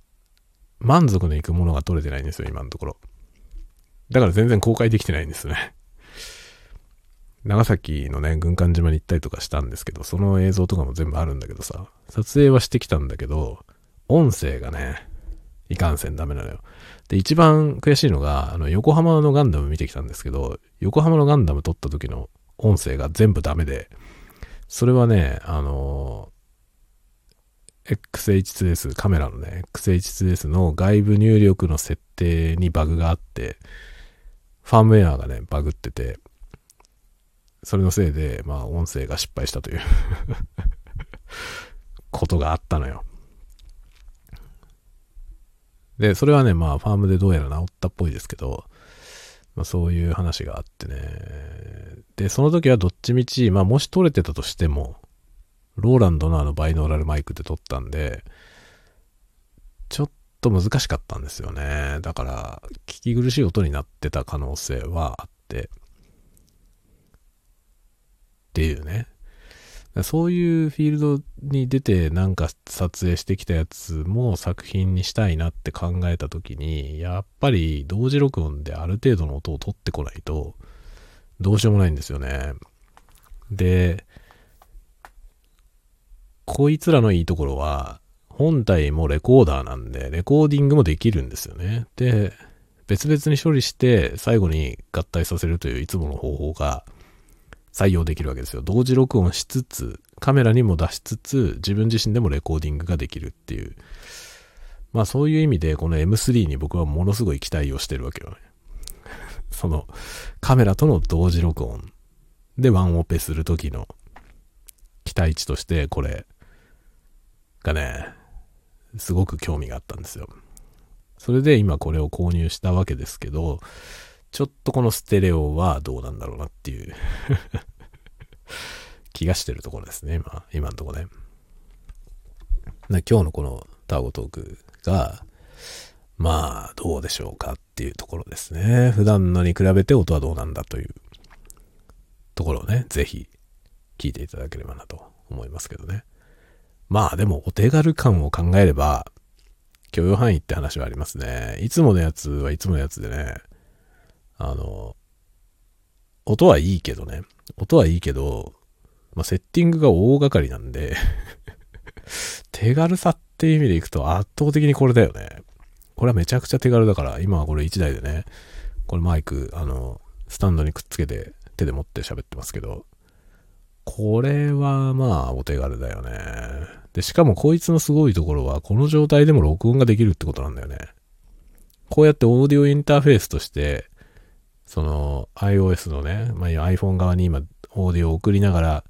[SPEAKER 1] 満足のいくものが撮れてないんですよ、今のところ。だから全然公開できてないんですね。長崎のね、軍艦島に行ったりとかしたんですけど、その映像とかも全部あるんだけどさ、撮影はしてきたんだけど、音声がね、いかんせんダメなのよ。で、一番悔しいのが、あの、横浜のガンダム見てきたんですけど、横浜のガンダム撮った時の音声が全部ダメで、それはね、あの XH2S、カメラのね、XH2S の外部入力の設定にバグがあって、ファームウェアがね、バグってて、それのせいで、まあ、音声が失敗したという (laughs) ことがあったのよ。で、それはね、まあ、ファームでどうやら治ったっぽいですけど、まあ、そういう話があってね。で、その時はどっちみち、まあ、もし取れてたとしても、ローランドのあのバイノーラルマイクで撮ったんで、ちょっと難しかったんですよね。だから、聞き苦しい音になってた可能性はあって、っていうね。そういうフィールドに出てなんか撮影してきたやつも作品にしたいなって考えた時に、やっぱり同時録音である程度の音を取ってこないと、どうしようもないんですよね。で、こいつらのいいところは、本体もレコーダーなんで、レコーディングもできるんですよね。で、別々に処理して最後に合体させるといういつもの方法が採用できるわけですよ。同時録音しつつ、カメラにも出しつつ、自分自身でもレコーディングができるっていう。まあそういう意味で、この M3 に僕はものすごい期待をしてるわけよね。(laughs) その、カメラとの同時録音でワンオペするときの期待値として、これがね、すごく興味があったんですよ。それで今これを購入したわけですけど、ちょっとこのステレオはどうなんだろうなっていう (laughs) 気がしてるところですね、今、今のところね。今日のこのターゴトークが、まあ、どうでしょうかっていうところですね。普段のに比べて音はどうなんだというところをね、ぜひ聞いていただければなと思いますけどね。まあでもお手軽感を考えれば、許容範囲って話はありますね。いつものやつはいつものやつでね、あの、音はいいけどね、音はいいけど、まあ、セッティングが大掛かりなんで (laughs) 手軽さっていう意味でいくと圧倒的にこれだよね。これはめちゃくちゃ手軽だから、今はこれ1台でね、これマイク、あの、スタンドにくっつけて手で持って喋ってますけど、これはまあお手軽だよね。で、しかもこいつのすごいところは、この状態でも録音ができるってことなんだよね。こうやってオーディオインターフェースとして、その iOS のね、まあ、iPhone 側に今オーディオを送りながら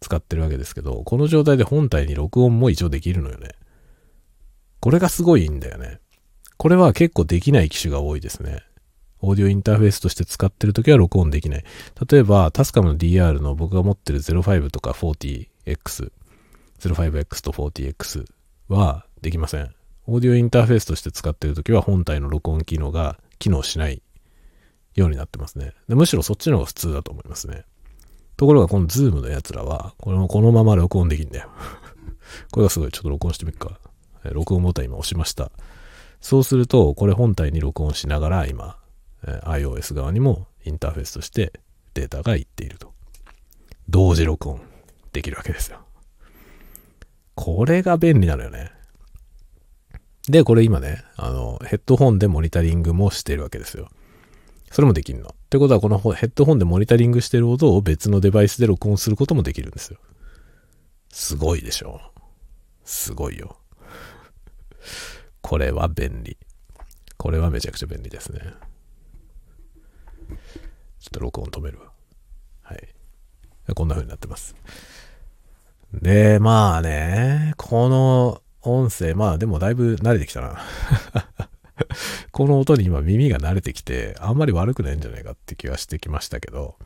[SPEAKER 1] 使ってるわけですけど、この状態で本体に録音も一応できるのよね。これがすごいんだよね。これは結構できない機種が多いですね。オーディオインターフェースとして使ってるときは録音できない。例えば、タスカムの DR の僕が持ってる05とか 40X、05X と 40X はできません。オーディオインターフェースとして使ってるときは本体の録音機能が機能しないようになってますね。でむしろそっちの方が普通だと思いますね。ところがこの ZOOMのやつらは、これもこのまま録音できんだよ。(laughs) これがすごい。ちょっと録音してみっか。録音ボタン今押しました。そうすると、これ本体に録音しながら今、iOS 側にもインターフェースとしてデータがいっていると。同時録音できるわけですよ。これが便利なのよね。で、これ今ね、あの、ヘッドホンでモニタリングもしてるわけですよ。それもできるの。ってことは、このヘッドホンでモニタリングしてる音を別のデバイスで録音することもできるんですよ。すごいでしょ。すごいよ。これは便利。これはめちゃくちゃ便利ですね。ちょっと録音止めるわ。はい。こんな風になってます。で、まあね、この音声、まあでもだいぶ慣れてきたな。(laughs) この音に今耳が慣れてきて、あんまり悪くないんじゃないかって気はしてきましたけど、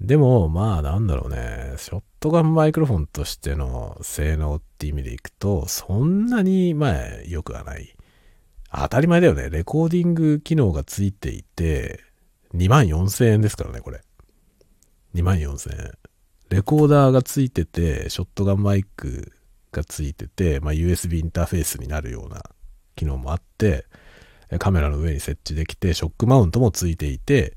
[SPEAKER 1] でも、まあなんだろうね、ショットガンマイクロフォンとしての性能って意味でいくと、そんなに、まあ良くはない。当たり前だよね。レコーディング機能がついていて、2万4000円ですからね、これ。2万4000円。レコーダーがついてて、ショットガンマイクがついてて、まあ、USB インターフェースになるような機能もあって、カメラの上に設置できて、ショックマウントもついていて、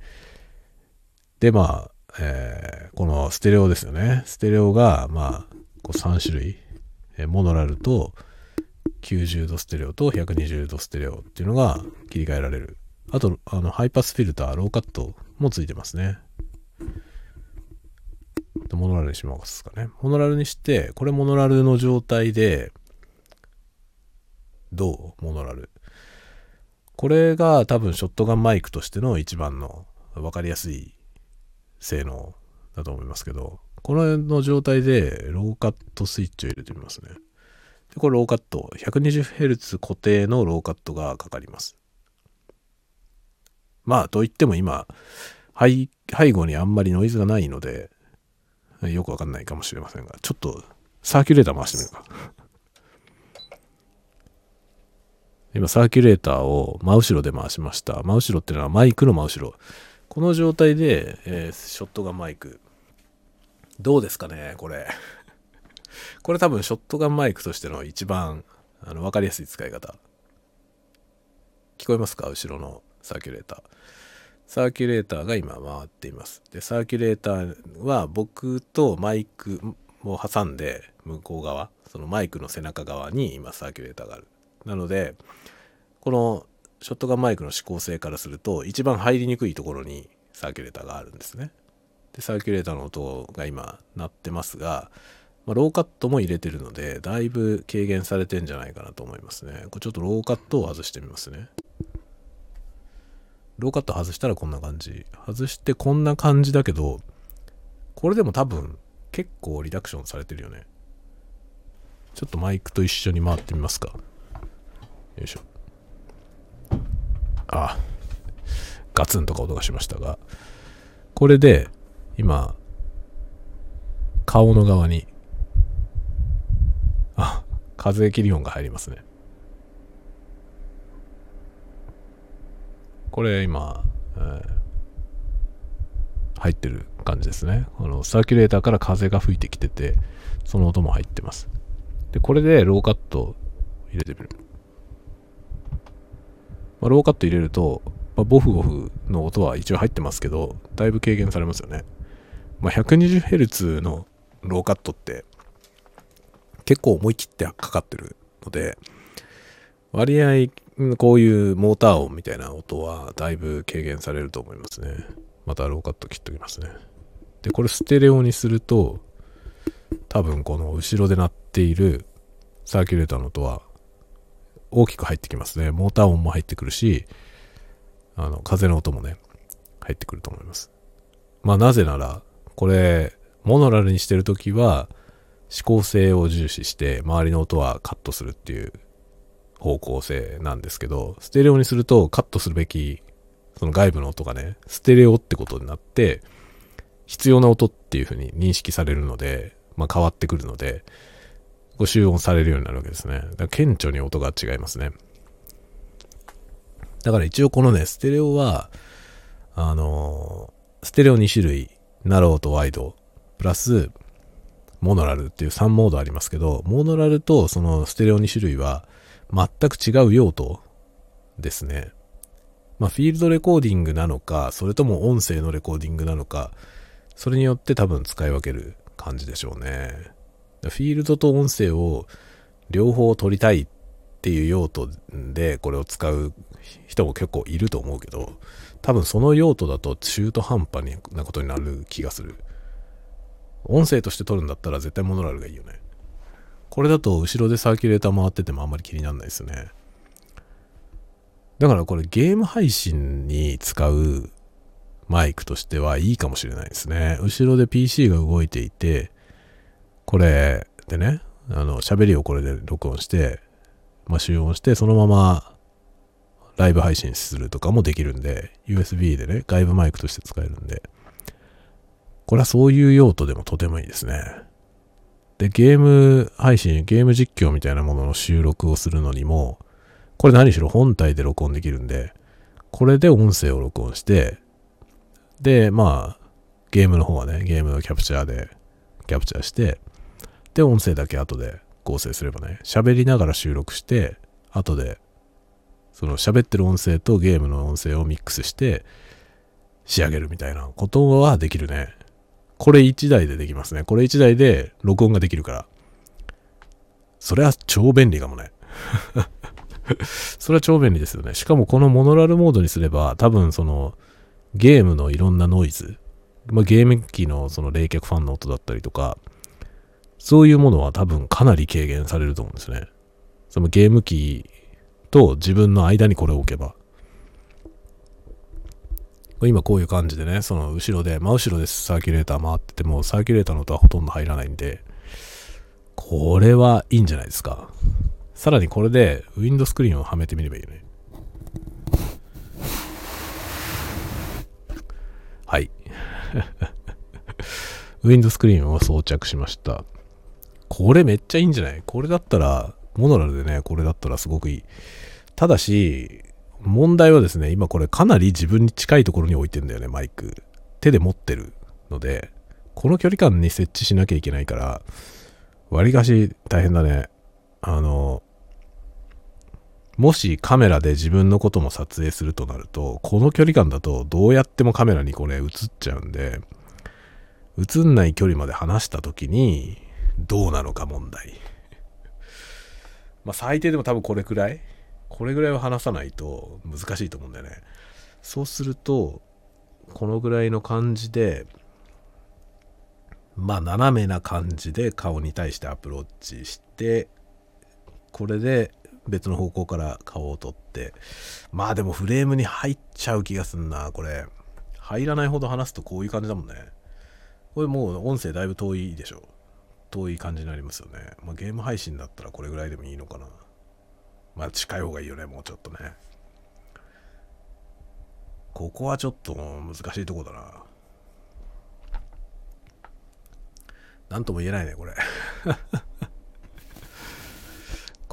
[SPEAKER 1] で、まあ、えー、このステレオですよね。ステレオが、まあ、こう3種類、えモノラルと90度ステレオと120度ステレオっていうのが切り替えられる。あと、あの、ハイパスフィルター、ローカットもついてますね。モノラルにしますかね。モノラルにして、これモノラルの状態で、どう？モノラル。これが多分ショットガンマイクとしての一番の分かりやすい性能だと思いますけど、この辺の状態でローカットスイッチを入れてみますね。でこれローカット、120Hz 固定のローカットがかかります。まあ、といっても今、背後にあんまりノイズがないので、よくわかんないかもしれませんが、ちょっとサーキュレーター回してみるか。今、サーキュレーターを真後ろで回しました。真後ろっていうのはマイクの真後ろ。この状態で、えー、ショットガンマイク。どうですかねこれ。(laughs) これ多分ショットガンマイクとしての一番あの分かりやすい使い方。聞こえますか？後ろのサーキュレーター。サーキュレーターが今回っていますでサーキュレーターは僕とマイクを挟んで向こう側そのマイクの背中側に今サーキュレーターがあるなのでこのショットガンマイクの指向性からすると一番入りにくいところにサーキュレーターがあるんですね。でサーキュレーターの音が今鳴ってますが、まあ、ローカットも入れてるのでだいぶ軽減されてんじゃないかなと思いますね。これちょっとローカットを外してみますね。ローカット外したらこんな感じ。外してこんな感じだけどこれでも多分結構リダクションされてるよね。ちょっとマイクと一緒に回ってみますか。よいしょ。あガツンとか音がしましたがこれで今顔の側にあ風切り音が入りますね。これ今、えー、入ってる感じですね。あのサーキュレーターから風が吹いてきててその音も入ってます。でこれでローカット入れてみる、まあ、ローカット入れると、まあ、ボフボフの音は一応入ってますけどだいぶ軽減されますよね、まあ、120Hz のローカットって結構思い切ってかかってるので割合こういうモーター音みたいな音はだいぶ軽減されると思いますね。またローカット切っときますね。で、これステレオにすると、多分この後ろで鳴っているサーキュレーターの音は大きく入ってきますね。モーター音も入ってくるし、あの、風の音もね、入ってくると思います。まあなぜなら、これ、モノラルにしてるときは、指向性を重視して周りの音はカットするっていう方向性なんですけど、ステレオにするとカットするべき、その外部の音がね、ステレオってことになって、必要な音っていう風に認識されるので、まあ変わってくるので、ご集音されるようになるわけですね。だから顕著に音が違いますね。だから一応このね、ステレオは、あのー、ステレオ2種類、ナローとワイド、プラス、モノラルっていう3モードありますけど、モノラルとそのステレオ2種類は、全く違う用途ですね。まあ、フィールドレコーディングなのか、それとも音声のレコーディングなのか、それによって多分使い分ける感じでしょうね。フィールドと音声を両方取りたいっていう用途でこれを使う人も結構いると思うけど、多分その用途だと中途半端なことになる気がする。音声として取るんだったら絶対モノラルがいいよね。これだと後ろでサーキュレーター回っててもあんまり気にならないですね。だからこれゲーム配信に使うマイクとしてはいいかもしれないですね。後ろで PC が動いていて、これでね、あの、喋りをこれで録音して、まあ、集音して、そのままライブ配信するとかもできるんで、USB でね、外部マイクとして使えるんで、これはそういう用途でもとてもいいですね。で、ゲーム配信、ゲーム実況みたいなものの収録をするのにも、これ何しろ本体で録音できるんで、これで音声を録音して、で、まあ、ゲームの方はね、ゲームのキャプチャーでキャプチャーして、で、音声だけ後で合成すればね、喋りながら収録して、後で、その喋ってる音声とゲームの音声をミックスして仕上げるみたいなことはできるね。これ1台でできますね。これ1台で録音ができるから。それは超便利かもね。(laughs) それは超便利ですよね。しかもこのモノラルモードにすれば、多分そのゲームのいろんなノイズ、まあ、ゲーム機のその冷却ファンの音だったりとか、そういうものは多分かなり軽減されると思うんですね。そのゲーム機と自分の間にこれを置けば。今こういう感じでね、その後ろで、真後ろでサーキュレーター回ってても、サーキュレーターの音はほとんど入らないんで、これはいいんじゃないですか。さらにこれでウィンドスクリーンをはめてみればいいね。はい。(laughs) ウィンドスクリーンを装着しました。これめっちゃいいんじゃない？これだったら、モノラルでね、これだったらすごくいい。ただし、問題はですね、今これかなり自分に近いところに置いてんだよね、マイク。手で持ってるので、この距離感に設置しなきゃいけないから、わりかし大変だね。あの、もしカメラで自分のことも撮影するとなると、この距離感だとどうやってもカメラにこれ映っちゃうんで、映んない距離まで離した時にどうなのか問題。まあ最低でも多分これくらいこれぐらいは離さないと難しいと思うんだよね。そうすると、このぐらいの感じで、まあ斜めな感じで顔に対してアプローチして、これで別の方向から顔を撮ってまあでもフレームに入っちゃう気がすんなこれ入らないほど話すとこういう感じだもんねこれもう音声だいぶ遠いでしょ遠い感じになりますよね、まあ、ゲーム配信だったらこれぐらいでもいいのかなまあ近い方がいいよねもうちょっとねここはちょっと難しいとこだななんとも言えないねこれ (laughs)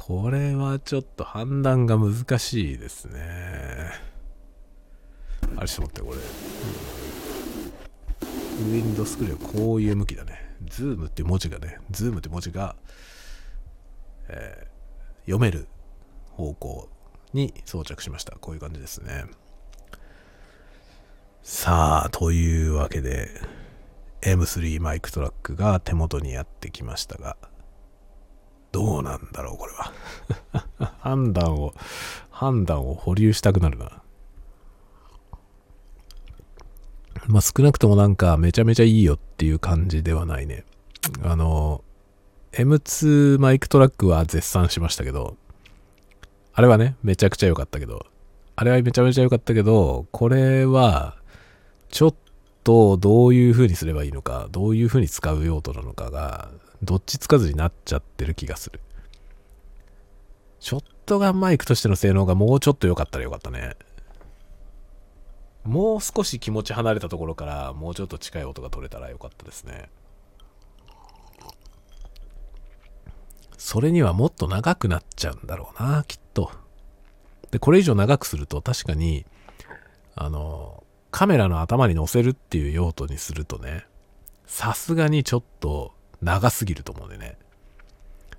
[SPEAKER 1] これはちょっと判断が難しいですね。あれちょっと待って、これ。ウィンドスクリーンこういう向きだね。 ZOOMって文字がね、 ZOOMって文字が、えー、読める方向に装着しました。こういう感じですね。さあ、というわけで、M3 MicTrak が手元にやってきましたが、どうなんだろう、これは。(laughs) 判断を、判断を保留したくなるな。まあ少なくともなんかめちゃめちゃいいよっていう感じではないね。あの、M2 マイクトラックは絶賛しましたけど、あれはね、めちゃくちゃ良かったけど、あれはめちゃめちゃ良かったけど、これは、ちょっとどういう風にすればいいのか、どういう風に使う用途なのかが、どっちつかずになっちゃってる気がする。ショットガンマイクとしての性能がもうちょっと良かったら良かったね。もう少し気持ち離れたところからもうちょっと近い音が取れたら良かったですね。それにはもっと長くなっちゃうんだろうな、きっと。で、これ以上長くすると確かに、あの、カメラの頭に乗せるっていう用途にするとね、さすがにちょっと長すぎると思うんでね。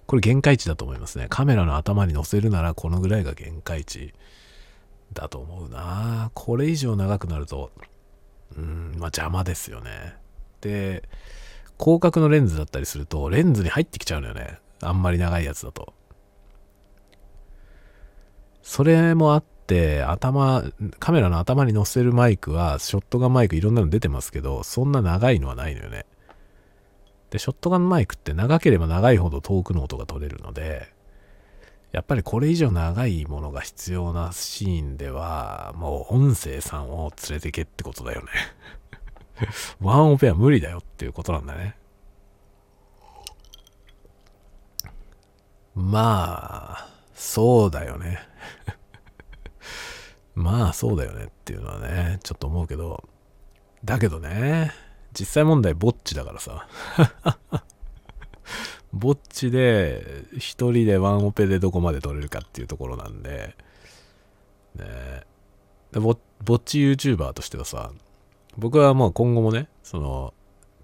[SPEAKER 1] これ限界値だと思いますね。カメラの頭に乗せるならこのぐらいが限界値だと思うな。これ以上長くなると、うん、まあ邪魔ですよね。で、広角のレンズだったりすると、レンズに入ってきちゃうのよね。あんまり長いやつだと。それもあって、頭、カメラの頭に乗せるマイクは、ショットガンマイクいろんなの出てますけど、そんな長いのはないのよね。で、ショットガンマイクって長ければ長いほど遠くの音が取れるので、やっぱりこれ以上長いものが必要なシーンでは、もう音声さんを連れてけってことだよね。(laughs) ワンオペは無理だよっていうことなんだね。まあ、そうだよね。(laughs) まあ、そうだよねっていうのはね、ちょっと思うけど、だけどね、実際問題ぼっちだからさ。ぼっちで一人でワンオペでどこまで撮れるかっていうところなんで。ね。ぼぼっち YouTuber としてはさ僕はもう今後もねその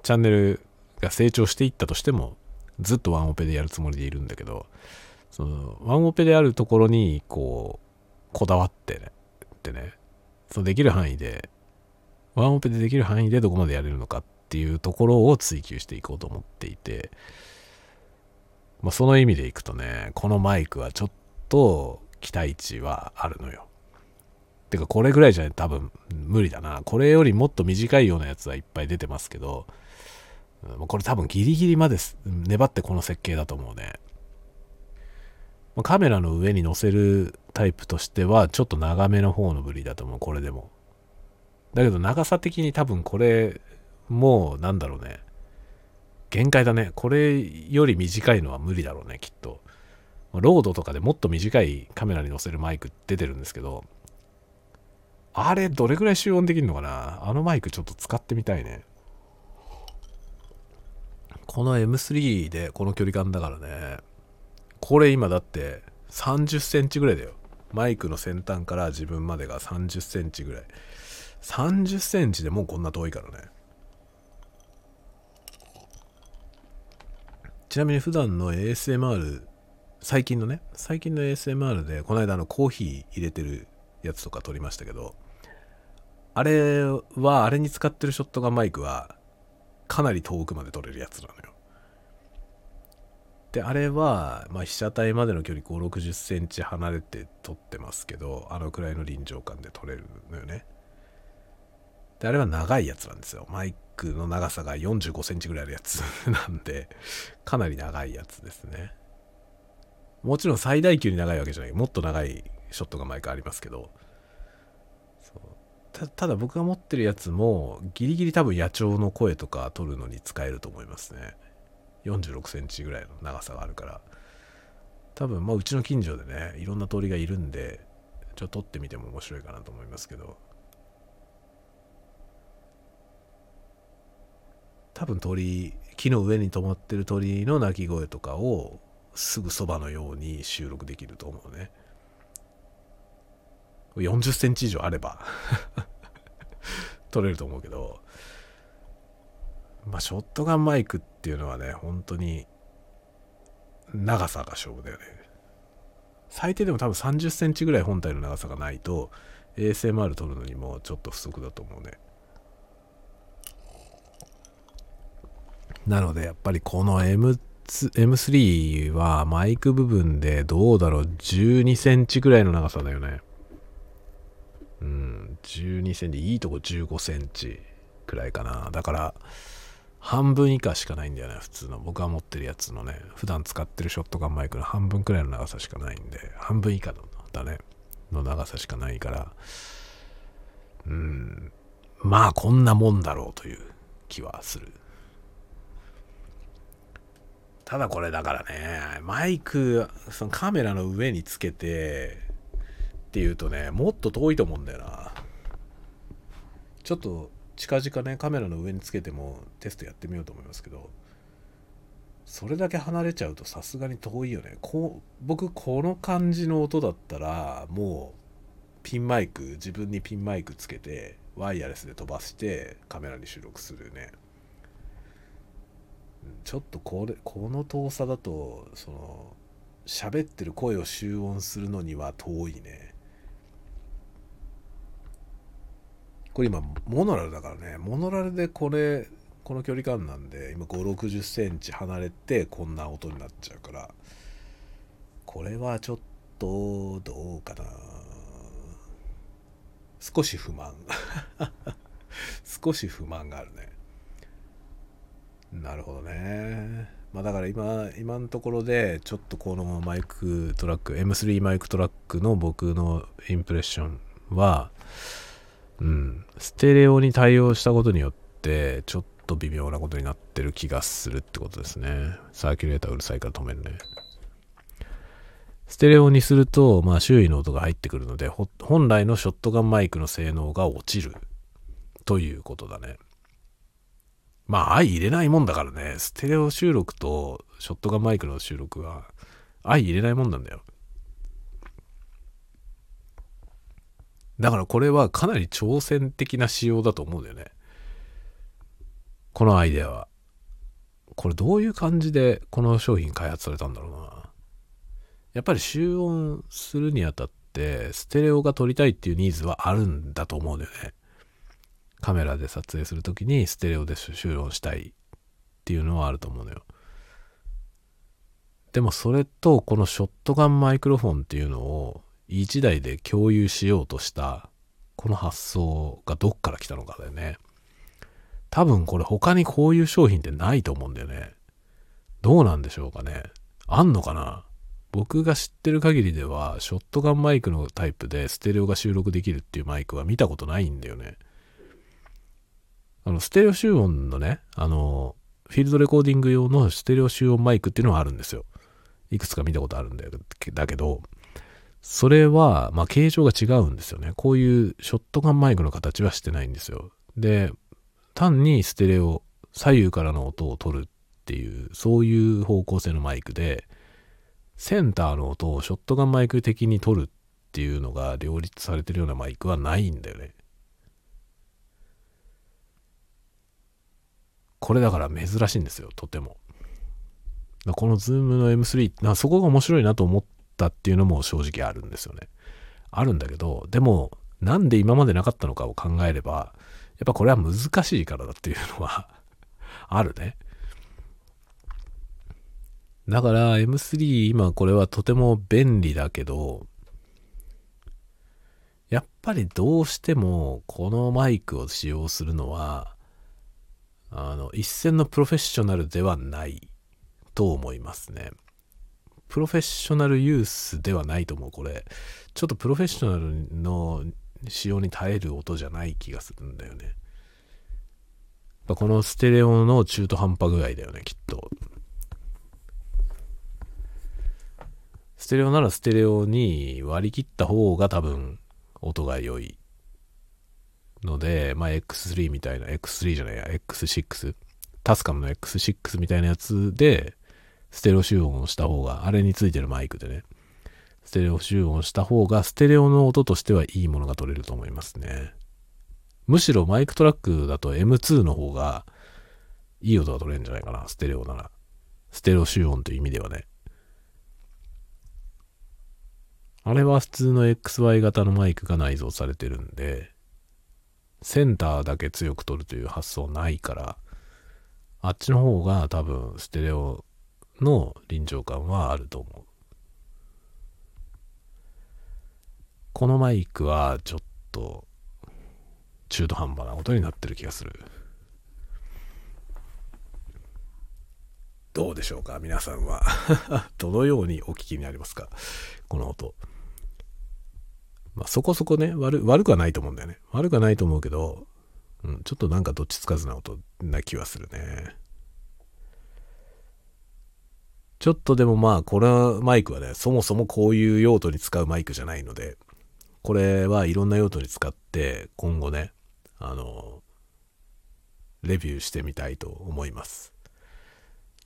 [SPEAKER 1] チャンネルが成長していったとしてもずっとワンオペでやるつもりでいるんだけどそのワンオペであるところにこうこだわってねってねそのできる範囲でワンオペでできる範囲でどこまでやれるのかっていうところを追求していこうと思っていて、まあ、その意味でいくとね、このマイクはちょっと期待値はあるのよ。てかこれぐらいじゃ多分無理だな。これよりもっと短いようなやつはいっぱい出てますけど、これ多分ギリギリまで粘ってこの設計だと思うね。カメラの上に載せるタイプとしてはちょっと長めの方のブリだと思う、これでも。だけど長さ的に多分これもうなんだろうね限界だね。これより短いのは無理だろうねきっと。ロードとかでもっと短いカメラに載せるマイク出てるんですけどあれどれぐらい集音できるのかな？あのマイクちょっと使ってみたいね。この M3 でこの距離感だからね。これ今だって30センチぐらいだよ。マイクの先端から自分までが30センチぐらい。30センチでもうこんな遠いからね。ちなみに普段の ASMR 最近のね最近の ASMR でこの間あのコーヒー入れてるやつとか撮りましたけどあれはあれに使ってるショットガンマイクはかなり遠くまで撮れるやつなのよ。であれは、まあ、被写体までの距離5 6 0センチ離れて撮ってますけどあのくらいの臨場感で撮れるのよね。であれは長いやつなんですよ。マイクの長さが4 5センチぐらいあるやつ (laughs) なんでかなり長いやつですね。もちろん最大級に長いわけじゃないもっと長いショットがマイクありますけど。たただ僕が持ってるやつもギリギリ多分野鳥の声とか撮るのに使えると思いますね。46センチぐらいの長さがあるから。多分まあうちの近所でねいろんな鳥がいるんでちょっと撮ってみても面白いかなと思いますけど。多分鳥木の上に止まってる鳥の鳴き声とかをすぐそばのように収録できると思うね。40センチ以上あれば (laughs) 撮れると思うけど。まあショットガンマイクっていうのはね本当に長さが勝負だよね。最低でも多分30センチぐらい本体の長さがないと ASMR 撮るのにもちょっと不足だと思うね。なのでやっぱりこの M M3 はマイク部分でどうだろう？12センチぐらいの長さだよね。うん12センチいいとこ15センチくらいかな。だから半分以下しかないんだよね普通の。僕が持ってるやつのね普段使ってるショットガンマイクの半分くらいの長さしかないんで半分以下のだね。の長さしかないから。うんまあこんなもんだろうという気はする。ただこれだからね。マイクそのカメラの上につけてっていうとねもっと遠いと思うんだよな。ちょっと近々ねカメラの上につけてもテストやってみようと思いますけどそれだけ離れちゃうとさすがに遠いよね。こう僕この感じの音だったらもうピンマイク自分にピンマイクつけてワイヤレスで飛ばしてカメラに収録するね。ちょっとこれこの遠さだとその喋ってる声を集音するのには遠いね。これ今モノラルだからね。モノラルでこれこの距離感なんで今5 6 0センチ離れてこんな音になっちゃうから。これはちょっとどうかな。少し不満。少し不満があるね。なるほどね。まあだから今今のところでちょっとこのマイクトラック M3 マイクトラックの僕のインプレッションはうん、ステレオに対応したことによってちょっと微妙なことになってる気がするってことですね。サーキュレーターうるさいから止めるね。ステレオにすると、まあ、周囲の音が入ってくるので本来のショットガンマイクの性能が落ちるということだね。まあ相入れないもんだからねステレオ収録とショットガンマイクの収録は相入れないもんなんだよだからこれはかなり挑戦的な仕様だと思うんだよね。このアイデアは。これどういう感じでこの商品開発されたんだろうな。やっぱり集音するにあたってステレオが撮りたいっていうニーズはあるんだと思うんだよね。カメラで撮影する時にステレオで集音したいっていうのはあると思うのよ。でもそれとこのショットガンマイクロフォンっていうのを1台で共有しようとしたこの発想がどっから来たのかだよね。多分これ他にこういう商品ってないと思うんだよね。どうなんでしょうかね。あんのかな僕が知ってる限りではショットガンマイクのタイプでステレオが収録できるっていうマイクは見たことないんだよね。あの、ステレオ集音のね、あの、フィールドレコーディング用のステレオ集音マイクっていうのはあるんですよ。いくつか見たことあるんだだけど、それは、まあ、形状が違うんですよね。こういうショットガンマイクの形はしてないんですよ。で、単にステレオ、左右からの音を取るっていう、そういう方向性のマイクで、センターの音をショットガンマイク的に取るっていうのが両立されてるようなマイクはないんだよね。これだから珍しいんですよ、とても。このズームの M3 なそこが面白いなと思ったっていうのも正直あるんですよね。あるんだけど、でも、なんで今までなかったのかを考えれば、やっぱこれは難しいからだっていうのは (laughs) あるね。だから M3 今これはとても便利だけど、やっぱりどうしてもこのマイクを使用するのは、あの、一線のプロフェッショナルではないと思いますね。プロフェッショナルユースではないと思う、これ。ちょっとプロフェッショナルの使用に耐える音じゃない気がするんだよね。このステレオの中途半端具合だよね、きっと。ステレオならステレオに割り切った方が多分音が良いので、まあ X3 みたいな、X3 じゃないや、X6、タスカムの X6 みたいなやつで、ステレオ集音をした方が、あれについてるマイクでね、ステレオ集音した方が、ステレオの音としてはいいものが取れると思いますね。むしろマイクトラックだと M2 の方がいい音が取れるんじゃないかな、ステレオなら。ステレオ集音という意味ではね。あれは普通の XY 型のマイクが内蔵されてるんで、センターだけ強く取るという発想ないから、あっちの方が多分ステレオの臨場感はあると思う。このマイクはちょっと中途半端なことになってる気がする。どうでしょうか？皆さんは (laughs) どのようにお聞きになりますか？この音。まあ、そこそこね悪、悪くはないと思うんだよね。悪くはないと思うけど、うん、ちょっとなんかどっちつかずな音な気はするね。ちょっとでもまあ、これはマイクはね、そもそもこういう用途に使うマイクじゃないので、これはいろんな用途に使って、今後ね、あの、レビューしてみたいと思います。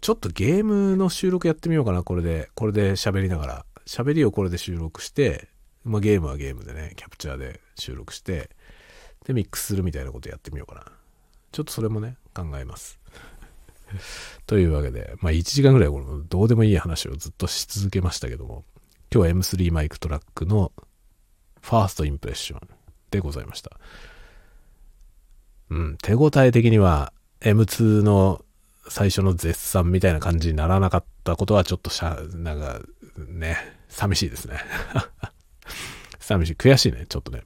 [SPEAKER 1] ちょっとゲームの収録やってみようかな、これで。これで喋りながら。喋りをこれで収録して、まあ、ゲームはゲームでね、キャプチャーで収録して、で、ミックスするみたいなことやってみようかな。ちょっとそれもね、考えます。(laughs) というわけで、まあ1時間ぐらいこのどうでもいい話をずっとし続けましたけども、今日は M3 マイクトラックのファーストインプレッションでございました。うん、手応え的には M2 の最初の絶賛みたいな感じにならなかったことはちょっとしゃ、なんかね、寂しいですね。寂しい。悔しいね、ちょっとね。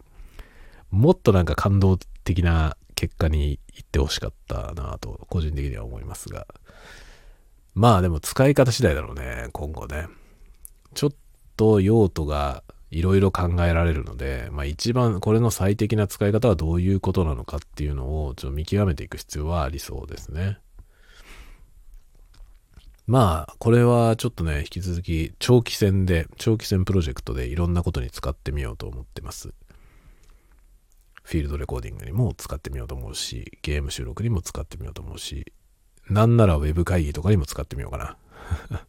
[SPEAKER 1] もっとなんか感動的な結果に行ってほしかったなと、個人的には思いますが。まあでも使い方次第だろうね、今後ね。ちょっと用途がいろいろ考えられるので、まあ一番これの最適な使い方はどういうことなのかっていうのをちょっと見極めていく必要はありそうですね。まあ、これはちょっとね、引き続き長期戦で、長期戦プロジェクトでいろんなことに使ってみようと思ってます。フィールドレコーディングにも使ってみようと思うし、ゲーム収録にも使ってみようと思うし、なんならウェブ会議とかにも使ってみようかな。(laughs)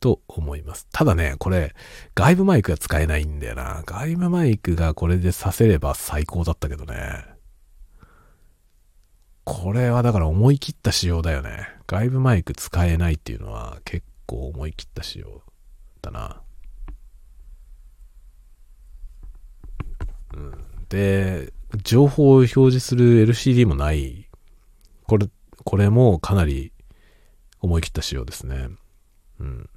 [SPEAKER 1] と思います。ただね、これ、外部マイクが使えないんだよな。外部マイクがこれでさせれば最高だったけどね。これはだから思い切った仕様だよね。外部マイク使えないっていうのは結構思い切った仕様だな。うん、で、情報を表示する LCD もない。これ、これもかなり思い切った仕様ですね。うん。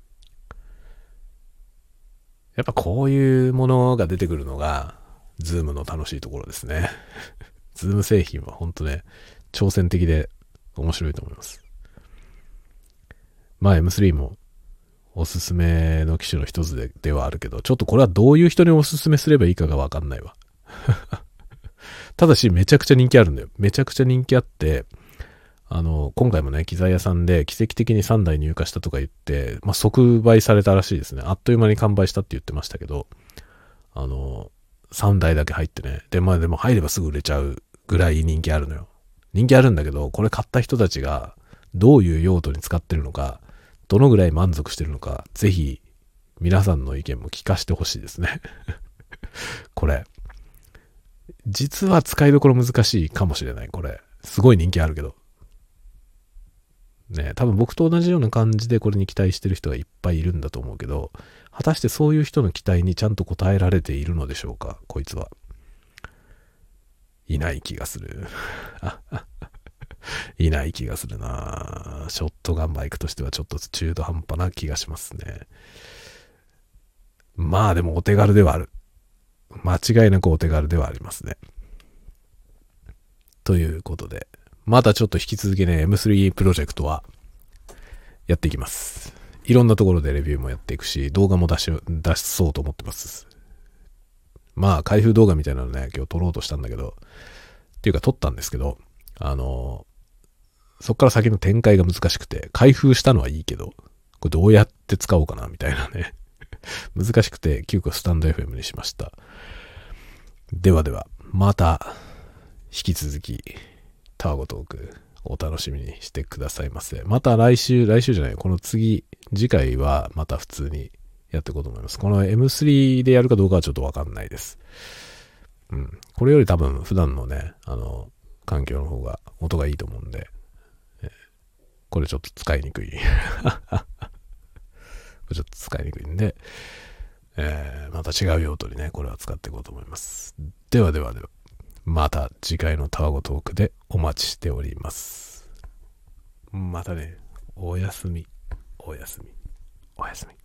[SPEAKER 1] やっぱこういうものが出てくるのが、 ZOOMの楽しいところですね。(laughs) ZOOM製品は本当ね、挑戦的で面白いと思います。まあ M3 もおすすめの機種の一つでではあるけど、ちょっとこれはどういう人におすすめすればいいかがわかんないわ。(laughs) ただしめちゃくちゃ人気あるんだよ。めちゃくちゃ人気あって、あの、今回もね、機材屋さんで奇跡的に3台入荷したとか言って、まあ、即売されたらしいですね。あっという間に完売したって言ってましたけど、あの、3台だけ入ってね。で、まあでも入ればすぐ売れちゃうぐらい人気あるのよ。人気あるんだけど、これ買った人たちがどういう用途に使ってるのか、どのぐらい満足してるのか、ぜひ皆さんの意見も聞かせてほしいですね。(laughs) これ。実は使いどころ難しいかもしれない、これ。すごい人気あるけど。ね、多分僕と同じような感じでこれに期待してる人がいっぱいいるんだと思うけど、果たしてそういう人の期待にちゃんと応えられているのでしょうか、こいつは。いない気がする。(laughs) いない気がするなショットガンバイクとしてはちょっと中途半端な気がしますね。まあでもお手軽ではある。間違いなくお手軽ではありますね。ということで、またちょっと引き続きね、M3 プロジェクトはやっていきます。いろんなところでレビューもやっていくし、動画も出し、出しそうと思ってます。まあ、開封動画みたいなのね、今日撮ろうとしたんだけど、っていうか撮ったんですけど、あの、そっから先の展開が難しくて、開封したのはいいけど、これどうやって使おうかな、みたいなね。(laughs) 難しくて、急遽スタンド FM にしました。ではでは、また、引き続き、タワゴトーク、お楽しみにしてくださいませ。また来週、来週じゃない、この次、次回はまた普通にやっていこうと思います。この M3 でやるかどうかはちょっとわかんないです。うん。これより多分普段のね、あの、環境の方が音がいいと思うんで、これちょっと使いにくい (laughs) これ。ちょっと使いにくいんで、えー、また違う用途にね、これは使っていこうと思います。ではではでは、また次回のタワゴトークでお待ちしております。またね、おやすみ、おやすみ、おやすみ。